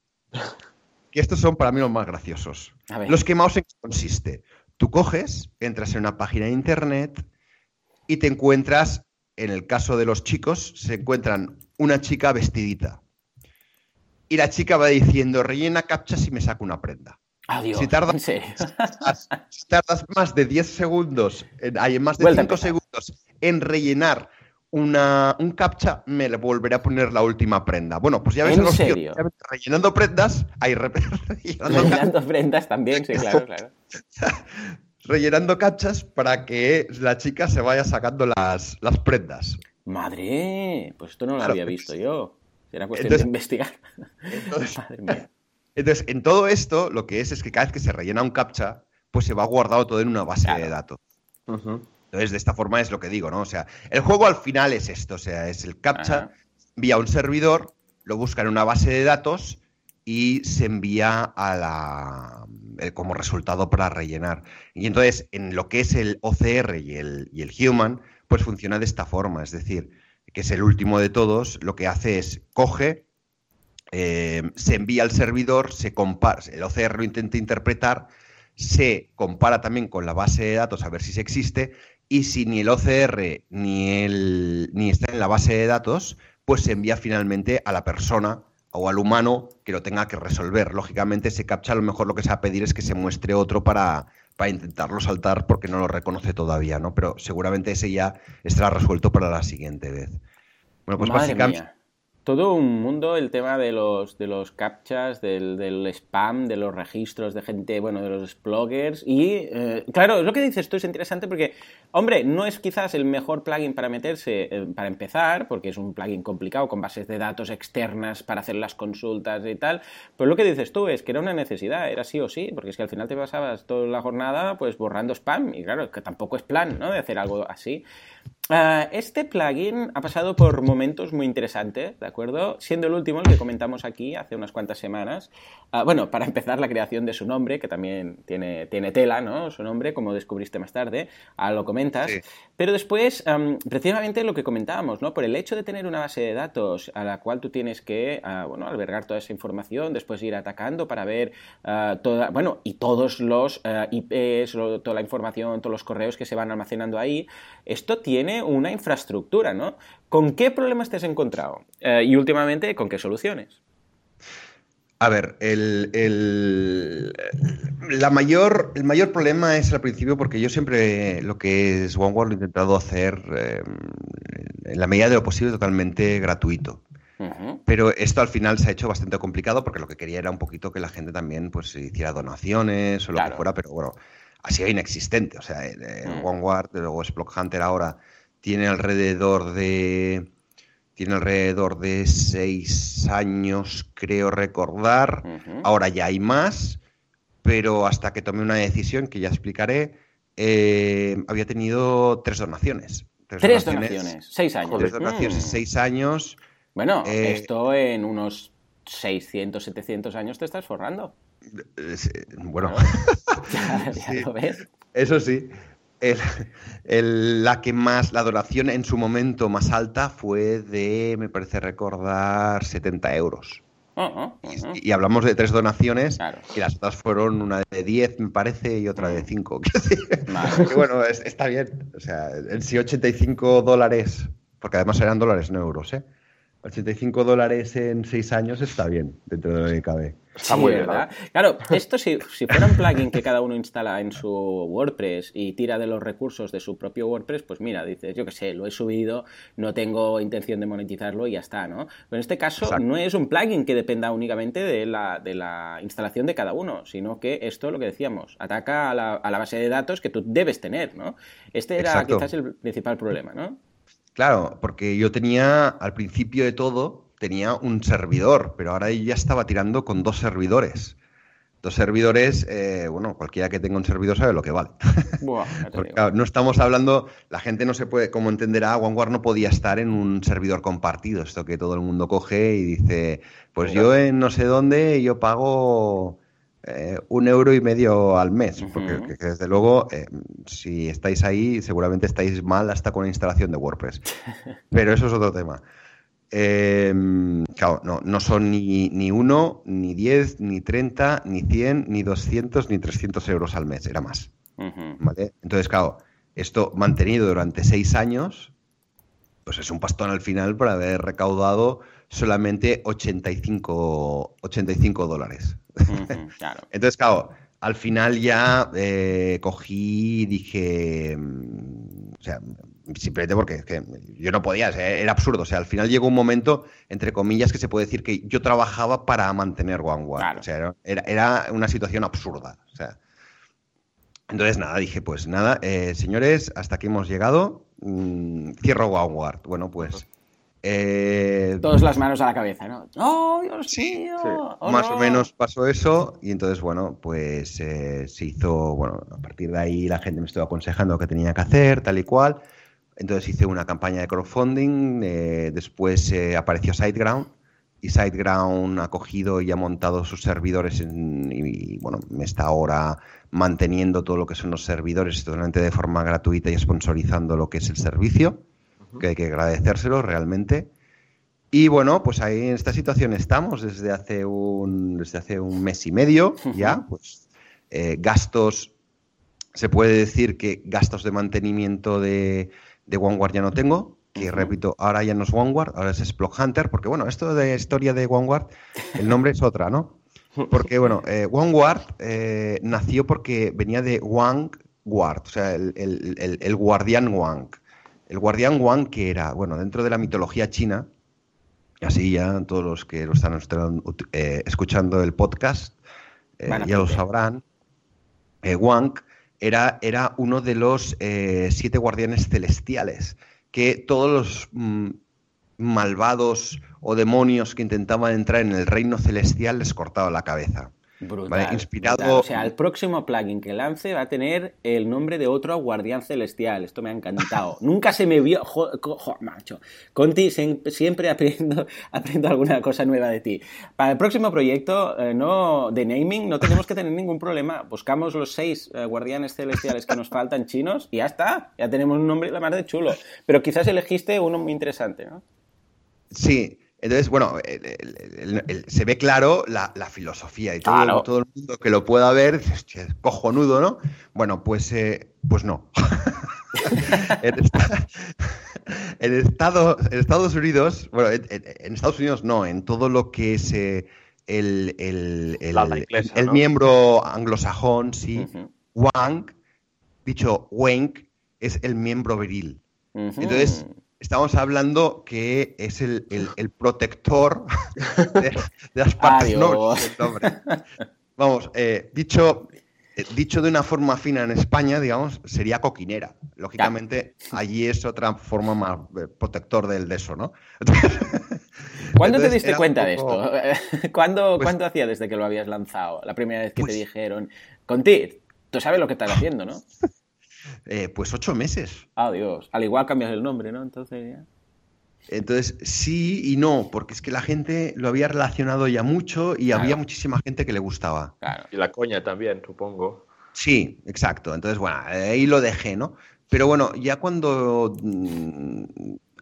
Que estos son para mí los más graciosos. A ver. Los quemados en qué consiste. Tú coges, entras en una página de internet y te encuentras, en el caso de los chicos, se encuentran una chica vestidita. Y la chica va diciendo, rellena captchas y me saco una prenda. Adiós. si tarda- En serio. Tardas, si tardas más de 10 segundos, en, hay más de Vuelta a 5 empezar. segundos en rellenar una, un captcha, me le volveré a poner la última prenda. Bueno, pues ya ves ¿En a los tíos rellenando prendas, ahí re- rellenando Rellenando prendas también, sí, claro, claro. rellenando captchas para que la chica se vaya sacando las, las prendas. Madre, pues esto no lo Claro. había visto yo. Era cuestión Entonces- de investigar. Entonces, Madre mía. entonces, en todo esto, lo que es es que cada vez que se rellena un captcha, pues se va guardado todo en una base Claro. de datos. Entonces, de esta forma es lo que digo, ¿no? O sea, el juego al final es esto, o sea, es el captcha, Ajá. envía a un servidor, lo busca en una base de datos y se envía a la eh, como resultado para rellenar. Y entonces, en lo que es el OCR y el, y el Human, pues funciona de esta forma, es decir, que es el último de todos, lo que hace es coge, eh, se envía al servidor, se compara, el OCR lo intenta interpretar, se compara también con la base de datos a ver si se existe, y si ni el OCR ni, el, ni está en la base de datos, pues se envía finalmente a la persona o al humano que lo tenga que resolver. Lógicamente, ese captcha a lo mejor lo que se va a pedir es que se muestre otro para, para intentarlo saltar porque no lo reconoce todavía, ¿no? Pero seguramente ese ya estará resuelto para la siguiente vez. Bueno, pues Madre básicamente... mía. Todo un mundo el tema de los, de los captchas, del, del spam, de los registros de gente, bueno, de los bloggers. Y eh, claro, lo que dices tú es interesante porque, hombre, no es quizás el mejor plugin para meterse, eh, para empezar, porque es un plugin complicado con bases de datos externas para hacer las consultas y tal. Pero lo que dices tú es que era una necesidad, era sí o sí, porque es que al final te pasabas toda la jornada pues borrando spam. Y claro, que tampoco es plan, ¿no? De hacer algo así. Uh, este plugin ha pasado por momentos muy interesantes, ¿de acuerdo? Siendo el último, el que comentamos aquí hace unas cuantas semanas. Uh, bueno, para empezar, la creación de su nombre, que también tiene, tiene tela, ¿no? Su nombre, como descubriste más tarde, uh, lo comentas. Sí. Pero después, um, precisamente lo que comentábamos, ¿no? Por el hecho de tener una base de datos a la cual tú tienes que, uh, bueno, albergar toda esa información, después ir atacando para ver toda, bueno, y todos los IPs, lo, toda la información, todos los correos que se van almacenando ahí, esto tiene una infraestructura, ¿no? ¿Con qué problemas te has encontrado? Eh, y últimamente, ¿con qué soluciones? A ver, el, el, la mayor, el mayor problema es al principio porque yo siempre lo que es OneWorld lo he intentado hacer eh, en la medida de lo posible totalmente gratuito. Pero esto al final se ha hecho bastante complicado porque lo que quería era un poquito que la gente también pues hiciera donaciones o lo que fuera, pero bueno, ha sido inexistente. O sea, el, mm. OneWard, luego Splog Hunter ahora tiene alrededor de tiene alrededor de seis años, creo recordar. Ahora ya hay más, pero hasta que tomé una decisión que ya explicaré, eh, había tenido tres donaciones. Tres, donaciones, seis años. Tres donaciones, mm. seis años. Bueno, eh, esto en unos 600, 700 años te estás forrando. Bueno, ya, lo ves. Eso sí. la que más, la donación en su momento más alta fue de, me parece recordar, 70 euros. y, hablamos de tres donaciones y las otras fueron una de 10, me parece, y otra de 5. bueno, está bien. O sea, en sí 85 dólares, porque además eran dólares, no euros, ¿eh? 85 dólares en 6 años está bien, dentro de lo que cabe. Está muy ¿verdad? Claro, esto si, si fuera un plugin que cada uno instala en su WordPress y tira de los recursos de su propio WordPress, pues mira, dices, yo qué sé, lo he subido, no tengo intención de monetizarlo y ya está, ¿no? Pero en este caso no es un plugin que dependa únicamente de la, de la instalación de cada uno, sino que esto, lo que decíamos, ataca a la, a la base de datos que tú debes tener, ¿no? Este era quizás el principal problema, ¿no? Claro, porque yo tenía, al principio de todo, tenía un servidor, pero ahora ya estaba tirando con dos servidores. Dos servidores, eh, bueno, cualquiera que tenga un servidor sabe lo que vale. no estamos hablando, la gente no se puede, como entenderá, OneWare no podía estar en un servidor compartido, esto que todo el mundo coge y dice, pues yo en no sé dónde yo pago eh, un euro y medio al mes, porque desde luego, eh, si estáis ahí, seguramente estáis mal hasta con la instalación de WordPress. Pero eso es otro tema. Em, claro, no, no son ni, ni uno, ni diez, ni treinta, ni cien, ni doscientos, ni trescientos euros al mes, era más. Entonces, claro, esto mantenido durante seis años, pues es un pastón al final por haber recaudado solamente 85, 85 dólares. Entonces, claro, al final ya eh, cogí y dije, mm, o sea, simplemente porque yo no podía, era absurdo. O sea, al final llegó un momento, entre comillas, que se puede decir que yo trabajaba para mantener OneWare. O sea, era, una situación absurda. O sea, entonces, nada, dije, pues nada, eh, señores, hasta aquí hemos llegado. Mm, cierro OneWare. Bueno, pues eh, Todas las manos a la cabeza, ¿no? ¡Oh, Dios sí, oh, más o menos pasó eso y entonces, bueno, pues eh, se hizo, bueno, a partir de ahí la gente me estuvo aconsejando qué tenía que hacer, tal y cual. Entonces hice una campaña de crowdfunding, eh, después apareció SiteGround y SiteGround ha cogido y ha montado sus servidores y, bueno, me está ahora manteniendo todo lo que son los servidores totalmente de forma gratuita y sponsorizando lo que es el servicio que hay que agradecérselo realmente. Y bueno, pues ahí en esta situación estamos desde hace un, desde hace un mes y medio ya, pues eh, gastos, se puede decir que gastos de mantenimiento de, de OneWard ya no tengo, que repito, ahora ya no es OneWard, ahora es Splog Hunter, porque bueno, esto de historia de OneWard, el nombre es otra, ¿no? Porque bueno, eh, OneWard eh, nació porque venía de Wang Guard, o sea, el, el, el guardián Wang. El guardián Wang, que era, bueno, dentro de la mitología china, así ya todos los que lo están eh, escuchando el podcast eh, ya lo sabrán, eh, Wang era, era, uno de los siete guardianes celestiales, que todos los mm, malvados o demonios que intentaban entrar en el reino celestial les cortaba la cabeza. Brutal, Inspirado. O sea, el próximo plugin que lance va a tener el nombre de otro guardián celestial. Esto me ha encantado. Nunca se me vio. Joder, macho. Conti, siempre aprendo, aprendo alguna cosa nueva de ti. Para el próximo proyecto, eh, no de naming, no tenemos que tener ningún problema. Buscamos los seis eh, guardianes celestiales que nos faltan chinos y ya está. Ya tenemos un nombre la más de chulo. Pero quizás elegiste uno muy interesante, ¿no? Sí, entonces, bueno, se ve claro la, filosofía y todo, todo, el mundo que lo pueda ver, cojonudo, ¿no? Bueno, pues, eh, pues no. en, Estados Unidos, bueno, en, Estados Unidos no, en todo lo que es eh, el, el, miembro anglosajón, sí, Wang, dicho Wank, es el miembro viril. Entonces, estamos hablando que es el, protector de, las partes nobles Vamos, eh, dicho, eh, dicho de una forma fina en España, digamos, sería coquinera. Lógicamente, allí es otra forma más eh, protector del de eso, ¿no? ¿Cuándo te diste cuenta de esto? ¿Cuándo, pues ¿Cuándo hacía desde que lo habías lanzado? La primera vez que te pues dijeron, Conti, tú sabes lo que estás haciendo, ¿no? Eh, pues ocho meses. Dios. Al igual cambias el nombre, ¿no? Entonces ya. Entonces, sí y no, porque es que la gente lo había relacionado ya mucho y había muchísima gente que le gustaba. Claro. Y la coña también, supongo. Sí, exacto. Entonces, bueno, ahí lo dejé, ¿no? Pero bueno, ya cuando mm,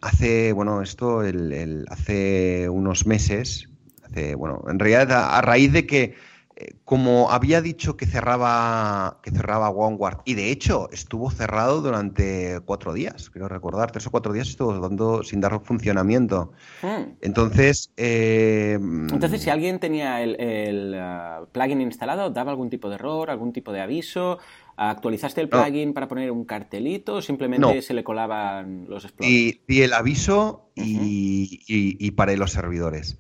hace, bueno, esto, el, hace unos meses, hace, bueno, en realidad a raíz de que como había dicho que cerraba, que cerraba OneWard, y de hecho estuvo cerrado durante cuatro días, quiero recordar, tres o cuatro días estuvo dando sin dar funcionamiento. Hmm. Entonces. Eh, Entonces, si alguien tenía el, uh, plugin instalado, ¿daba algún tipo de error, algún tipo de aviso? ¿Actualizaste el plugin para poner un cartelito o simplemente se le colaban los explorers? Y el aviso y, y paré los servidores.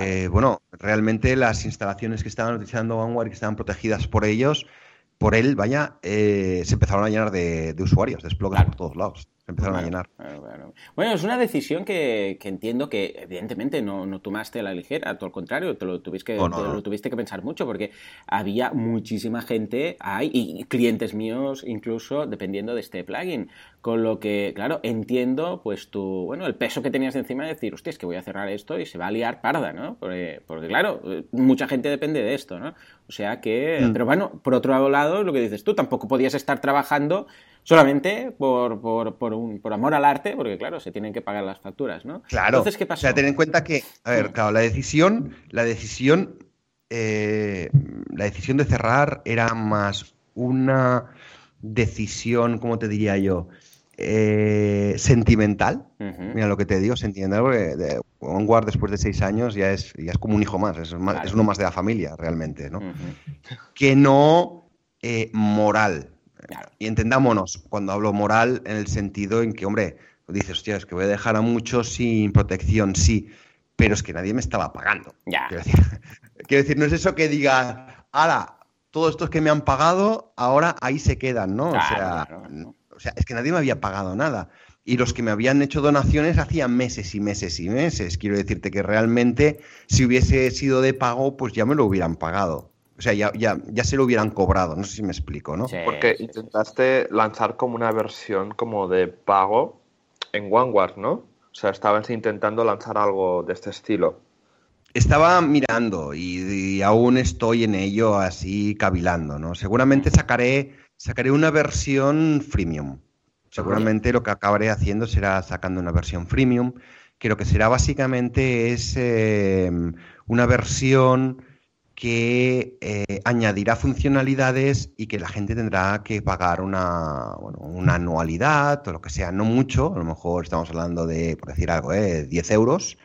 Eh, bueno, realmente las instalaciones que estaban utilizando OneWare y que estaban protegidas por ellos, por él, vaya, eh, se empezaron a llenar de, usuarios, de explogas por todos lados empezaron a llenar. Bueno, es una decisión que, entiendo que evidentemente no, no, tomaste a la ligera, todo al contrario, te lo tuviste que, lo tuviste que pensar mucho porque había muchísima gente, hay, y clientes míos incluso, dependiendo de este plugin. Con lo que, claro, entiendo pues tu, bueno, el peso que tenías encima de decir, hostia, es que voy a cerrar esto y se va a liar parda, ¿no? Porque, claro, mucha gente depende de esto, ¿no? O sea que, mm. pero bueno, por otro lado, lo que dices tú, tampoco podías estar trabajando solamente por, por, un, por, amor al arte, porque claro, se tienen que pagar las facturas, ¿no? Claro. Entonces, ¿qué pasó? O sea, ten en cuenta que, a ver, claro, la decisión, la decisión, eh, la decisión de cerrar era más una decisión, ¿cómo te diría yo? Eh, sentimental. Mira lo que te digo, sentimental, porque de, Onward después de seis años ya es, ya es como un hijo más, es, es uno más de la familia realmente, ¿no? Que no eh, moral. Y entendámonos, cuando hablo moral, en el sentido en que, hombre, dices, hostia, es que voy a dejar a muchos sin protección, sí, pero es que nadie me estaba pagando. Quiero, decir, no es eso que diga, ahora, todos estos que me han pagado, ahora ahí se quedan, ¿no? o, sea, o sea, es que nadie me había pagado nada. Y los que me habían hecho donaciones hacían meses y meses y meses. Quiero decirte que realmente, si hubiese sido de pago, pues ya me lo hubieran pagado. O sea, ya, ya, ya se lo hubieran cobrado, no sé si me explico, ¿no? Porque intentaste lanzar como una versión como de pago en OneWard, ¿no? O sea, estabas intentando lanzar algo de este estilo. Estaba mirando y, aún estoy en ello así cavilando, ¿no? Seguramente sacaré, sacaré una versión freemium. Seguramente lo que acabaré haciendo será sacando una versión freemium, que lo que será básicamente es eh, una versión que eh, añadirá funcionalidades y que la gente tendrá que pagar una, una, anualidad o lo que sea, no mucho, a lo mejor estamos hablando de, por decir algo, eh, 10 euros,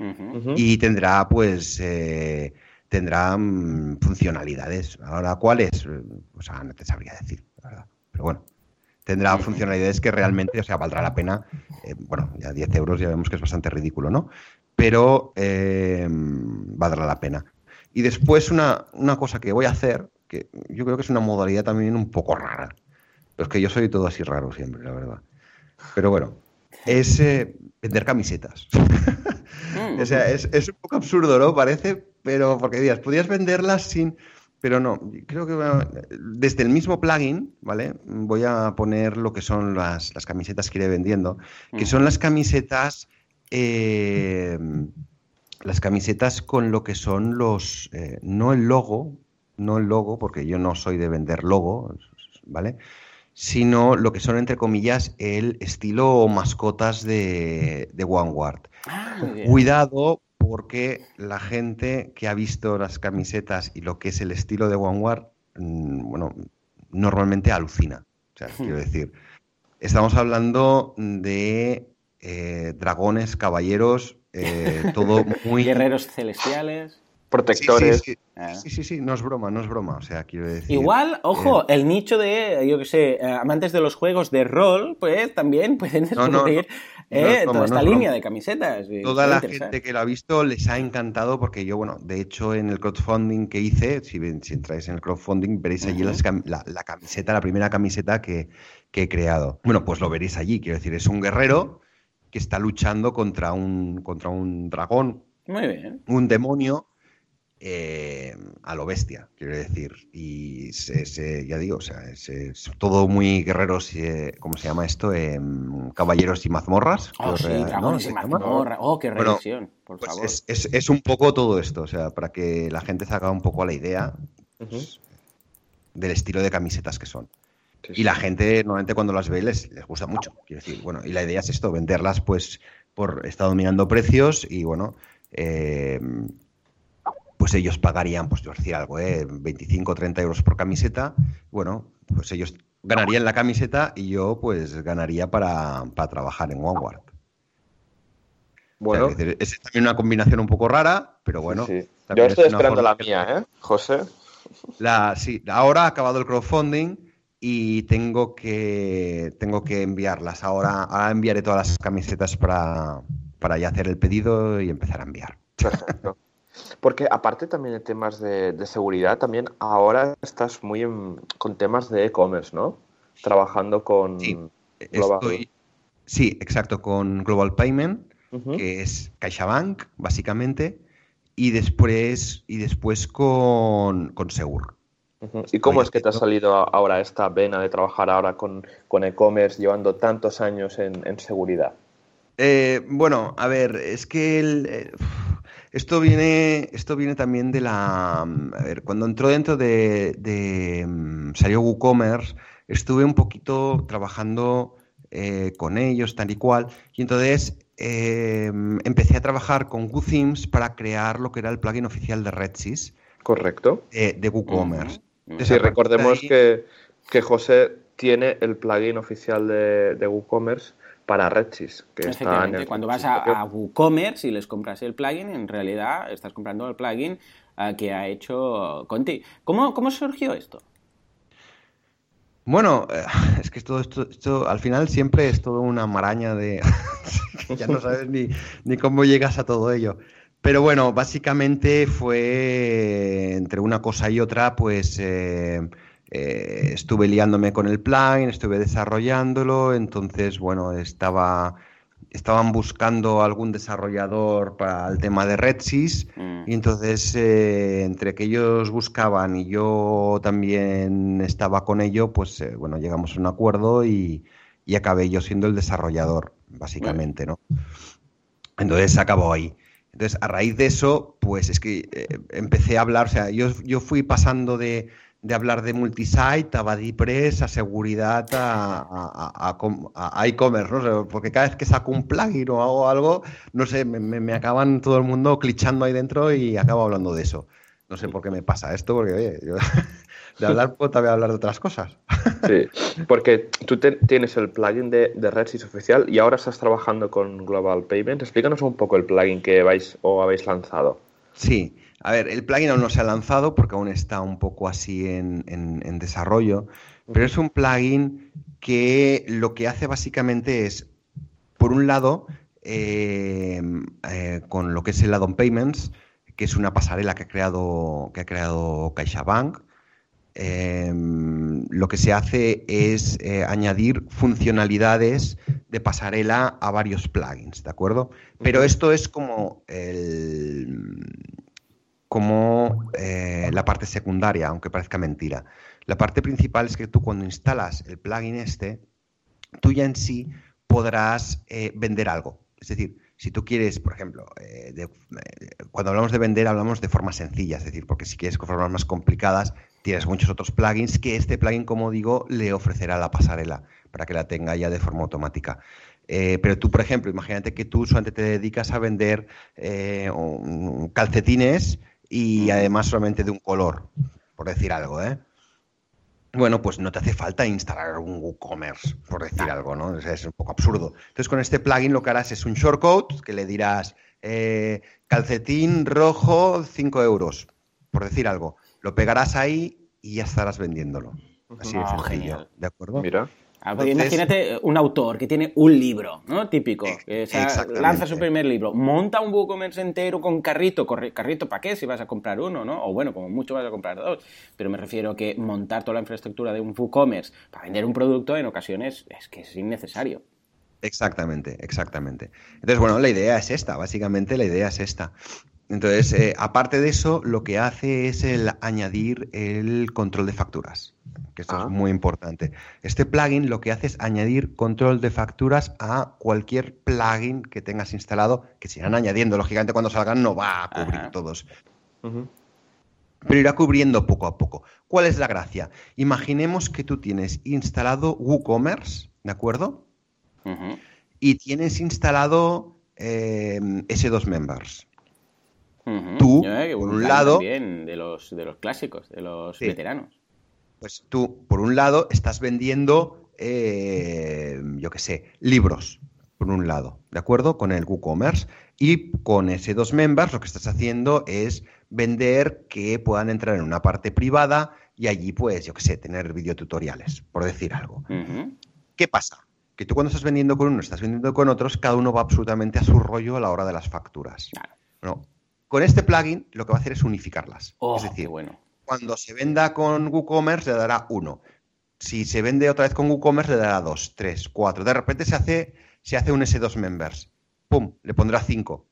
y tendrá pues eh, tendrá mm, funcionalidades. Ahora, ¿cuáles? O sea, no te sabría decir, la verdad. Pero bueno, tendrá funcionalidades que realmente, o sea, valdrá la pena. Eh, bueno, ya 10 euros ya vemos que es bastante ridículo, ¿no? Pero valdrá la pena. Y después una, cosa que voy a hacer, que yo creo que es una modalidad también un poco rara. Pero es que yo soy todo así raro siempre, la verdad. Pero bueno, es eh, vender camisetas. Mm. o sea, es, un poco absurdo, ¿no? Parece, pero porque digas, podrías venderlas sin... Pero no, creo que desde el mismo plugin, ¿vale? Voy a poner lo que son las, camisetas que iré vendiendo, que son las camisetas... Eh, las camisetas con lo que son los, eh, no el logo, no el logo, porque yo no soy de vender logo, ¿vale? Sino lo que son, entre comillas, el estilo mascotas de, de OneWard. Ah, Cuidado, porque la gente que ha visto las camisetas y lo que es el estilo de OneWard, mm, bueno, normalmente alucina. O sea, quiero decir, estamos hablando de eh, dragones, caballeros, eh, todo muy... Guerreros celestiales. Protectores. Ah. Sí sí, sí, no es broma, no es broma. O sea, quiero decir. Igual, ojo, eh, el nicho de, yo qué sé, amantes de los juegos de rol, pues también pueden descubrir ¿eh? toda esta línea de camisetas. Toda la gente que lo ha visto les ha encantado porque yo, bueno, de hecho en el crowdfunding que hice, si, si entráis en el crowdfunding, veréis allí la, camiseta, la primera camiseta que, que he creado. Bueno, pues lo veréis allí, quiero decir, es un guerrero que está luchando contra un, contra un dragón, Muy bien. un demonio, eh, a lo bestia, quiero decir. Y ya digo, o sea, es, todo muy guerreros, eh, ¿cómo se llama esto? Em, caballeros y mazmorras. Oh, sí, dragones y mazmorras. Oh, qué revisión, por pues favor. Es, un poco todo esto, o sea, para que la gente se haga un poco la idea pues, del estilo de camisetas que son. Y la gente normalmente cuando las ve les, les gusta mucho. Quiero decir, bueno, y la idea es esto, venderlas pues por está dominando precios y bueno, eh, pues ellos pagarían, pues yo decir algo, ¿eh? 25 o 30 euros por camiseta. Bueno, pues ellos ganarían la camiseta y yo pues ganaría para, trabajar en OneWard. Bueno. es, también una combinación un poco rara, pero bueno. Yo estoy esperando la mía, ¿eh, José? La, sí, ahora ha acabado el crowdfunding y tengo que, tengo que enviarlas. Ahora, ahora enviaré todas las camisetas para, para ya hacer el pedido y empezar a enviar. Perfecto. Porque aparte también de temas de, seguridad, también ahora estás muy con temas de e-commerce, ¿no? Trabajando con Global. sí, exacto, con Global Payment, que es CaixaBank, básicamente, y después, y después con, con Segur. ¿Y cómo es que te ha salido ahora esta vena de trabajar ahora con, e-commerce, llevando tantos años en, seguridad? Eh, bueno, a ver, es que eh, esto, viene, esto viene también de la... A ver, cuando entró dentro de... de mm, salió WooCommerce, estuve un poquito trabajando eh, con ellos, tal y cual, y entonces empecé a trabajar con WooThemes para crear lo que era el plugin oficial de RedSys. Correcto. de WooCommerce. Sí, recordemos que, José tiene el plugin oficial de, WooCommerce para Redsys. Que está Cuando vas a, WooCommerce y les compras el plugin, en realidad estás comprando el plugin eh, que ha hecho Conti. ¿Cómo, cómo surgió esto? Bueno, eh, es que todo esto, esto, al final siempre es todo una maraña de... ya no sabes ni, ni cómo llegas a todo ello. Pero bueno, básicamente fue entre una cosa y otra, pues eh, eh, estuve liándome con el plan, estuve desarrollándolo, entonces, bueno, estaba, estaban buscando algún desarrollador para el tema de RedSys, mm. y entonces eh, entre que ellos buscaban y yo también estaba con ello, pues bueno, llegamos a un acuerdo y, y acabé yo siendo el desarrollador, básicamente, ¿no? Entonces acabó ahí. Entonces, a raíz de eso, pues es que eh, empecé a hablar, o sea, yo, yo fui pasando de, hablar de multisite a BuddyPress, a seguridad, a, a, e-commerce, ¿no? porque cada vez que saco un plugin o hago algo, no sé, me, me, acaban todo el mundo clichando ahí dentro y acabo hablando de eso. No sé por qué me pasa esto, porque oye, yo de hablar puedo también hablar de otras cosas. Sí, porque tú tienes el plugin de, de RedSys oficial y ahora estás trabajando con Global Payment. Explícanos un poco el plugin que vais o habéis lanzado. Sí, a ver, el plugin aún no se ha lanzado porque aún está un poco así en, desarrollo, pero es un plugin que lo que hace básicamente es, por un lado, eh, eh, con lo que es el add-on payments, que es una pasarela que ha creado, que ha creado CaixaBank, Em, lo que se hace es eh, añadir funcionalidades de pasarela a varios plugins, ¿de acuerdo? Pero esto es como como eh, la parte secundaria, aunque parezca mentira. La parte principal es que tú cuando instalas el plugin este, tú ya en sí podrás eh, vender algo. Es decir, si tú quieres, por ejemplo, cuando hablamos de vender hablamos de formas sencillas, es decir, porque si quieres con formas más complicadas tienes muchos otros plugins que este plugin, como digo, le ofrecerá la pasarela para que la tenga ya de forma automática. Eh, pero tú, por ejemplo, imagínate que tú solamente te dedicas a vender eh, calcetines y además solamente de un color, por decir algo, ¿eh? Bueno, pues no te hace falta instalar un WooCommerce, por decir algo, ¿no? es un poco absurdo. Entonces, con este plugin lo que harás es un shortcode que le dirás eh, calcetín rojo 5 euros, por decir algo lo pegarás ahí y ya estarás vendiéndolo. Así de sencillo. ¿De acuerdo? Mira. Ah, pues imagínate un autor que tiene un libro, ¿no? Típico. Que lanza su primer libro, monta un WooCommerce entero con carrito. ¿Carrito para qué? Si vas a comprar uno, ¿no? O bueno, como mucho vas a comprar dos. Pero me refiero a que montar toda la infraestructura de un WooCommerce para vender un producto en ocasiones es que es innecesario. Exactamente, exactamente. Entonces, bueno, la idea es esta, básicamente la idea es esta. Entonces, eh, aparte de eso, lo que hace es el añadir el control de facturas, que esto es ah. muy importante. Este plugin lo que hace es añadir control de facturas a cualquier plugin que tengas instalado, que se irán añadiendo, lógicamente cuando salgan no va a cubrir todos. Pero irá cubriendo poco a poco. ¿Cuál es la gracia? Imaginemos que tú tienes instalado WooCommerce, ¿de acuerdo? y tienes instalado em, S2 Members. Tú, por un lado... de los, de los clásicos, de los veteranos. Pues tú, por un lado, estás vendiendo, em, yo qué sé, libros, por un lado, ¿de acuerdo? Con el WooCommerce. Y con S2 Members lo que estás haciendo es vender que puedan entrar en una parte privada y allí, pues, yo qué sé, tener videotutoriales, por decir algo. ¿Qué pasa? que tú cuando estás vendiendo con uno, estás vendiendo con otros, cada uno va absolutamente a su rollo a la hora de las facturas. Con este plugin lo que va a hacer es unificarlas. Oh, es decir, bueno. cuando se venda con WooCommerce le dará uno. Si se vende otra vez con WooCommerce le dará dos, tres, cuatro. De repente se hace, se hace un S2 Members. ¡Pum! Le pondrá cinco.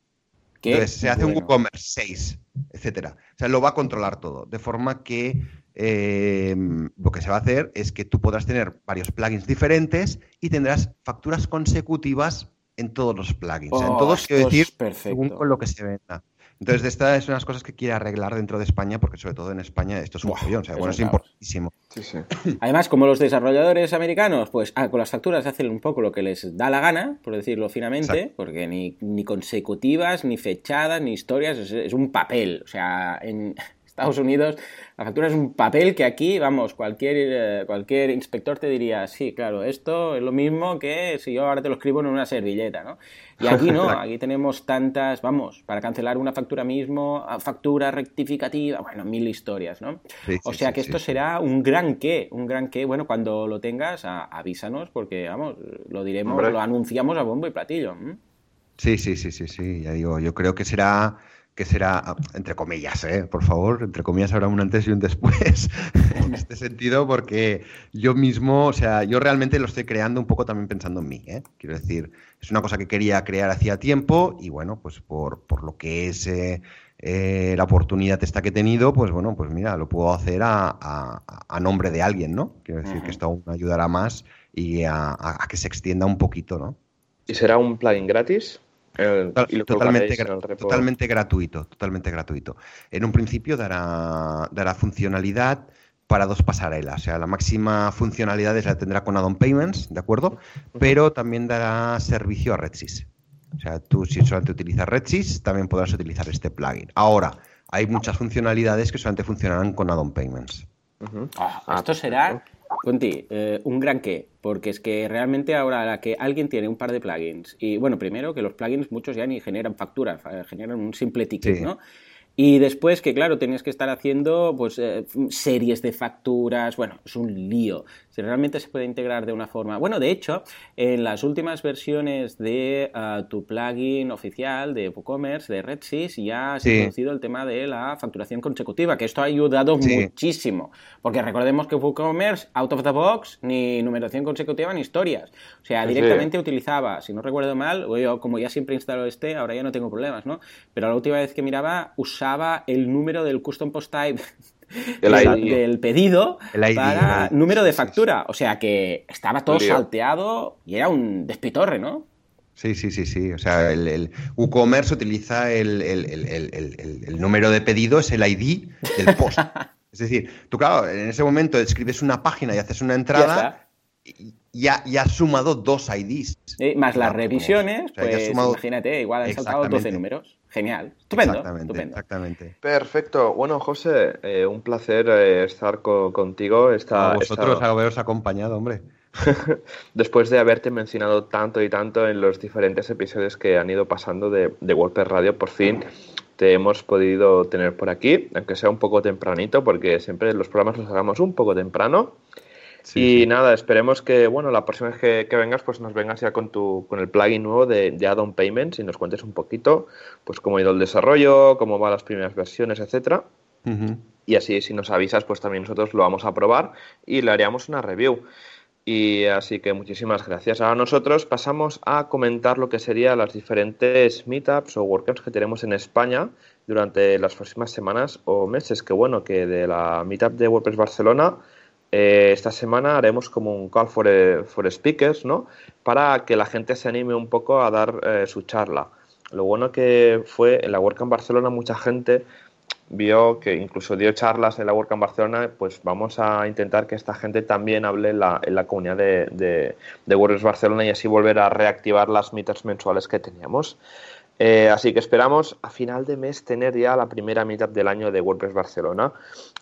Entonces se hace un WooCommerce 6, etcétera. O sea, lo va a controlar todo. De forma que eh, lo que se va a hacer es que tú podrás tener varios plugins diferentes y tendrás facturas consecutivas en todos los plugins. en oh, todos, quiero decir, según con lo que se venda. Entonces, de estas es unas cosas que quiere arreglar dentro de España, porque sobre todo en España esto es un follón, o sea, bueno, es importantísimo. Además, como los desarrolladores americanos, pues ah, con las facturas hacen un poco lo que les da la gana, por decirlo finamente, porque ni, ni, consecutivas, ni fechadas, ni historias, es, es un papel. O sea, en, Estados Unidos, la factura es un papel que aquí, vamos, cualquier, eh, cualquier inspector te diría, sí, claro, esto es lo mismo que si yo ahora te lo escribo en una servilleta, ¿no? Y aquí no, aquí tenemos tantas, vamos, para cancelar una factura mismo, factura rectificativa, bueno, mil historias, ¿no? o sea que esto será un gran qué, un gran qué, bueno, cuando lo tengas, avísanos porque, vamos, lo diremos, lo anunciamos a bombo y platillo. Sí, sí, sí, sí, sí, ya digo, yo creo que será que será, entre comillas, ¿eh? por favor, entre comillas habrá un antes y un después en este sentido, porque yo mismo, o sea, yo realmente lo estoy creando un poco también pensando en mí, ¿eh? quiero decir, es una cosa que quería crear hacía tiempo y bueno, pues por, por lo que es eh, eh, la oportunidad esta que he tenido, pues bueno, pues mira, lo puedo hacer a, a, nombre de alguien, ¿no? Quiero decir que esto aún ayudará más y a, a que se extienda un poquito, ¿no? ¿Y será un plugin gratis? Totalmente, totalmente gratuito, totalmente gratuito. En un principio dará, dará funcionalidad para dos pasarelas. O sea, la máxima funcionalidad la tendrá con add-on payments, ¿de acuerdo? Pero también dará servicio a RedSys. O sea, tú si solamente utilizas RedSys, también podrás utilizar este plugin. Ahora, hay muchas funcionalidades que solamente funcionarán con add-on payments. Ah, esto será Conti, eh, un gran qué, porque es que realmente ahora la que alguien tiene un par de plugins, y bueno, primero que los plugins muchos ya ni generan facturas, eh, generan un simple ticket, ¿no? Y después que, claro, tenías que estar haciendo pues, eh, series de facturas, bueno, es un lío. Si realmente se puede integrar de una forma... Bueno, de hecho, en las últimas versiones de ah, tu plugin oficial de WooCommerce, de RedSys, ya se ha introducido el tema de la facturación consecutiva, que esto ha ayudado muchísimo. Porque recordemos que WooCommerce, out of the box, ni numeración consecutiva ni historias. O sea, directamente utilizaba, si no recuerdo mal, yo como ya siempre instalo este, ahora ya no tengo problemas, ¿no? Pero la última vez que miraba, usaba el número del custom post type del pedido para número de factura. O sea que estaba todo salteado y era un despitorre, ¿no? Sí, sí, sí, sí. O sea, el, WooCommerce utiliza el, el, número de pedido, es el ID del post. es decir, tú, claro, en ese momento escribes una página y haces una entrada y ya, ya has sumado dos IDs. más las revisiones, pues imagínate, igual han saltado 12 números. Genial, estupendo. Exactamente, exactamente. Perfecto. Bueno, José, eh, un placer eh, estar contigo. Esta, a vosotros haberos acompañado, hombre. Después de haberte mencionado tanto y tanto en los diferentes episodios que han ido pasando de, de WordPress Radio, por fin te hemos podido tener por aquí, aunque sea un poco tempranito, porque siempre los programas los hagamos un poco temprano. Y nada, esperemos que, bueno, la próxima vez que, vengas, pues nos vengas ya con tu, con el plugin nuevo de, de Add-on Payments y nos cuentes un poquito, pues cómo ha ido el desarrollo, cómo van las primeras versiones, etcétera. Y así, si nos avisas, pues también nosotros lo vamos a probar y le haríamos una review. Y así que muchísimas gracias. Ahora nosotros pasamos a comentar lo que serían las diferentes meetups o workshops que tenemos en España durante las próximas semanas o meses. Que bueno, que de la meetup de WordPress Barcelona eh, esta semana haremos como un call for, eh, for, speakers, ¿no? Para que la gente se anime un poco a dar eh, su charla. Lo bueno que fue en la WordCamp Barcelona mucha gente vio que incluso dio charlas en la WordCamp Barcelona, pues vamos a intentar que esta gente también hable en la, en comunidad de, de, de, WordPress Barcelona y así volver a reactivar las meetups mensuales que teníamos. Así que esperamos a final de mes tener ya la primera meetup del año de WordPress Barcelona.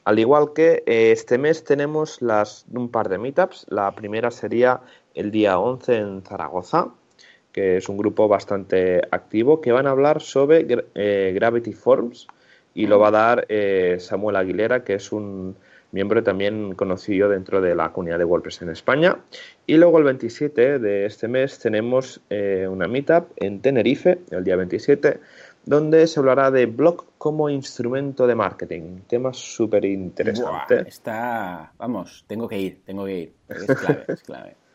Al igual que eh, este mes tenemos las, un par de meetups. La primera sería el día 11 en Zaragoza, que es un grupo bastante activo, que van a hablar sobre eh, Gravity Forms y lo va a dar Samuel Aguilera, que es un miembro también conocido dentro de la comunidad de WordPress en España. Y luego el 27 de este mes tenemos eh, una meetup en Tenerife, el día 27, donde se hablará de blog como instrumento de marketing. Tema súper interesante. Está, vamos, tengo que ir, tengo que ir. Es clave, es clave.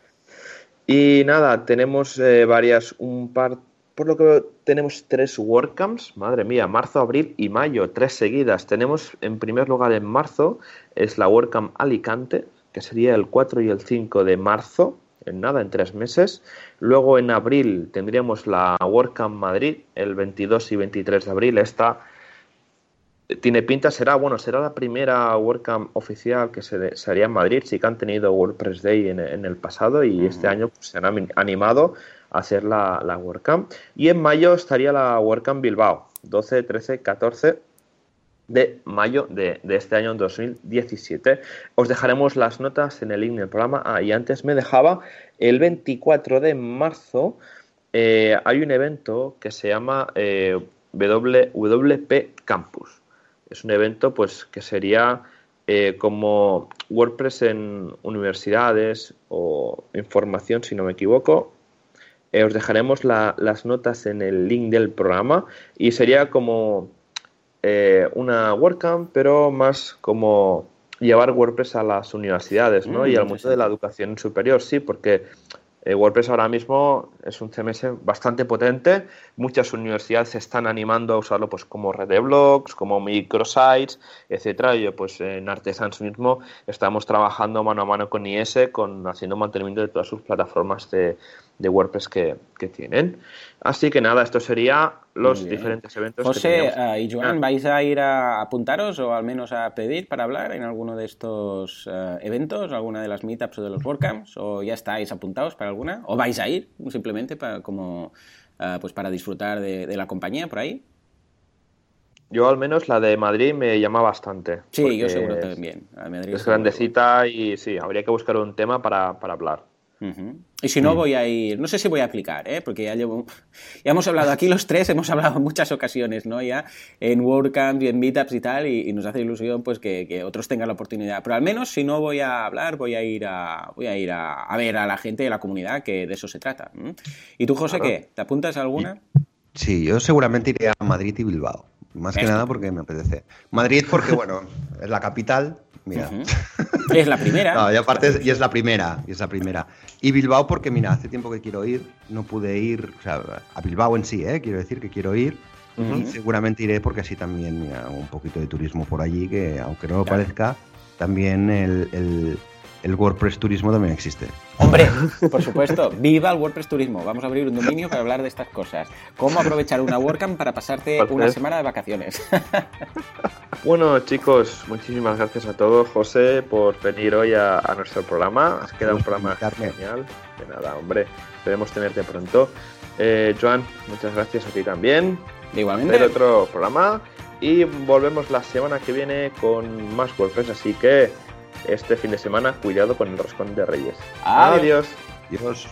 Y nada, tenemos eh, varias, un par por lo que tenemos tres WordCamps, madre mía, marzo, abril y mayo, tres seguidas. Tenemos en primer lugar en marzo, es la WordCamp Alicante, que sería el 4 y el 5 de marzo, en nada, en tres meses. Luego en abril tendríamos la WordCamp Madrid, el 22 y 23 de abril. Esta tiene pinta, será, bueno, será la primera WordCamp oficial que se, haría en Madrid. Sí que han tenido WordPress Day en, el pasado y este año pues, se han animado hacer la, la WordCamp. Y en mayo estaría la WordCamp Bilbao, 12, 13, 14 de mayo de, este año 2017. Os dejaremos las notas en el link del programa. Ah, y antes me dejaba, el 24 de marzo eh, hay un evento que se llama eh, WP Campus. Es un evento pues que sería eh, como WordPress en universidades o información, si no me equivoco, eh, os dejaremos las notas en el link del programa y sería como eh, una WordCamp, pero más como llevar WordPress a las universidades ¿no? Mm, y al mundo de la educación superior, sí, porque eh, WordPress ahora mismo es un CMS bastante potente. Muchas universidades se están animando a usarlo pues, como red de blogs, como microsites, etcétera. Yo, pues en Artesans mismo estamos trabajando mano a mano con IS, con haciendo mantenimiento de todas sus plataformas de, de WordPress que, tienen. Así que nada, esto sería los diferentes eventos. José eh, y Joan, ¿vais a ir a apuntaros o al menos a pedir para hablar en alguno de estos uh, eventos, alguna de las meetups o de los WordCamps? ¿O ya estáis apuntados para alguna? ¿O vais a ir simplemente para, como, uh, pues para disfrutar de, la compañía por ahí? Yo al menos la de Madrid me llama bastante. Sí, yo seguro también. es grandecita y sí, habría que buscar un tema para, para hablar. Y si no, voy a ir, no sé si voy a aplicar, ¿eh? porque ya llevo, ya hemos hablado aquí los tres, hemos hablado en muchas ocasiones, ¿no? Ya en WordCamp y en Meetups y tal, y, nos hace ilusión pues que, otros tengan la oportunidad. Pero al menos si no voy a hablar, voy a ir a, voy a ir a, ver a la gente de la comunidad, que de eso se trata. ¿Y tú, José, qué? ¿Te apuntas a alguna? Sí, yo seguramente iré a Madrid y Bilbao. Más que nada porque me apetece. Madrid porque, bueno, es la capital, mira. Es la primera. y aparte y es la primera, y es la primera. Y Bilbao porque, mira, hace tiempo que quiero ir, no pude ir, o sea, a Bilbao en sí, ¿eh? quiero decir que quiero ir. Y seguramente iré porque así también mira, un poquito de turismo por allí, que aunque no lo parezca, también el el WordPress turismo también existe. Hombre, por supuesto, viva el WordPress turismo. Vamos a abrir un dominio para hablar de estas cosas. ¿Cómo aprovechar una WordCamp para pasarte una semana de vacaciones? Bueno, chicos, muchísimas gracias a todos, José, por venir hoy a, nuestro programa. Has quedado un programa genial. De nada, hombre, esperemos tenerte pronto. Eh, Joan, muchas gracias a ti también. Igualmente. El otro programa. Y volvemos la semana que viene con más WordPress, así que este fin de semana, cuidado con el roscón de Reyes. Adiós. Adiós.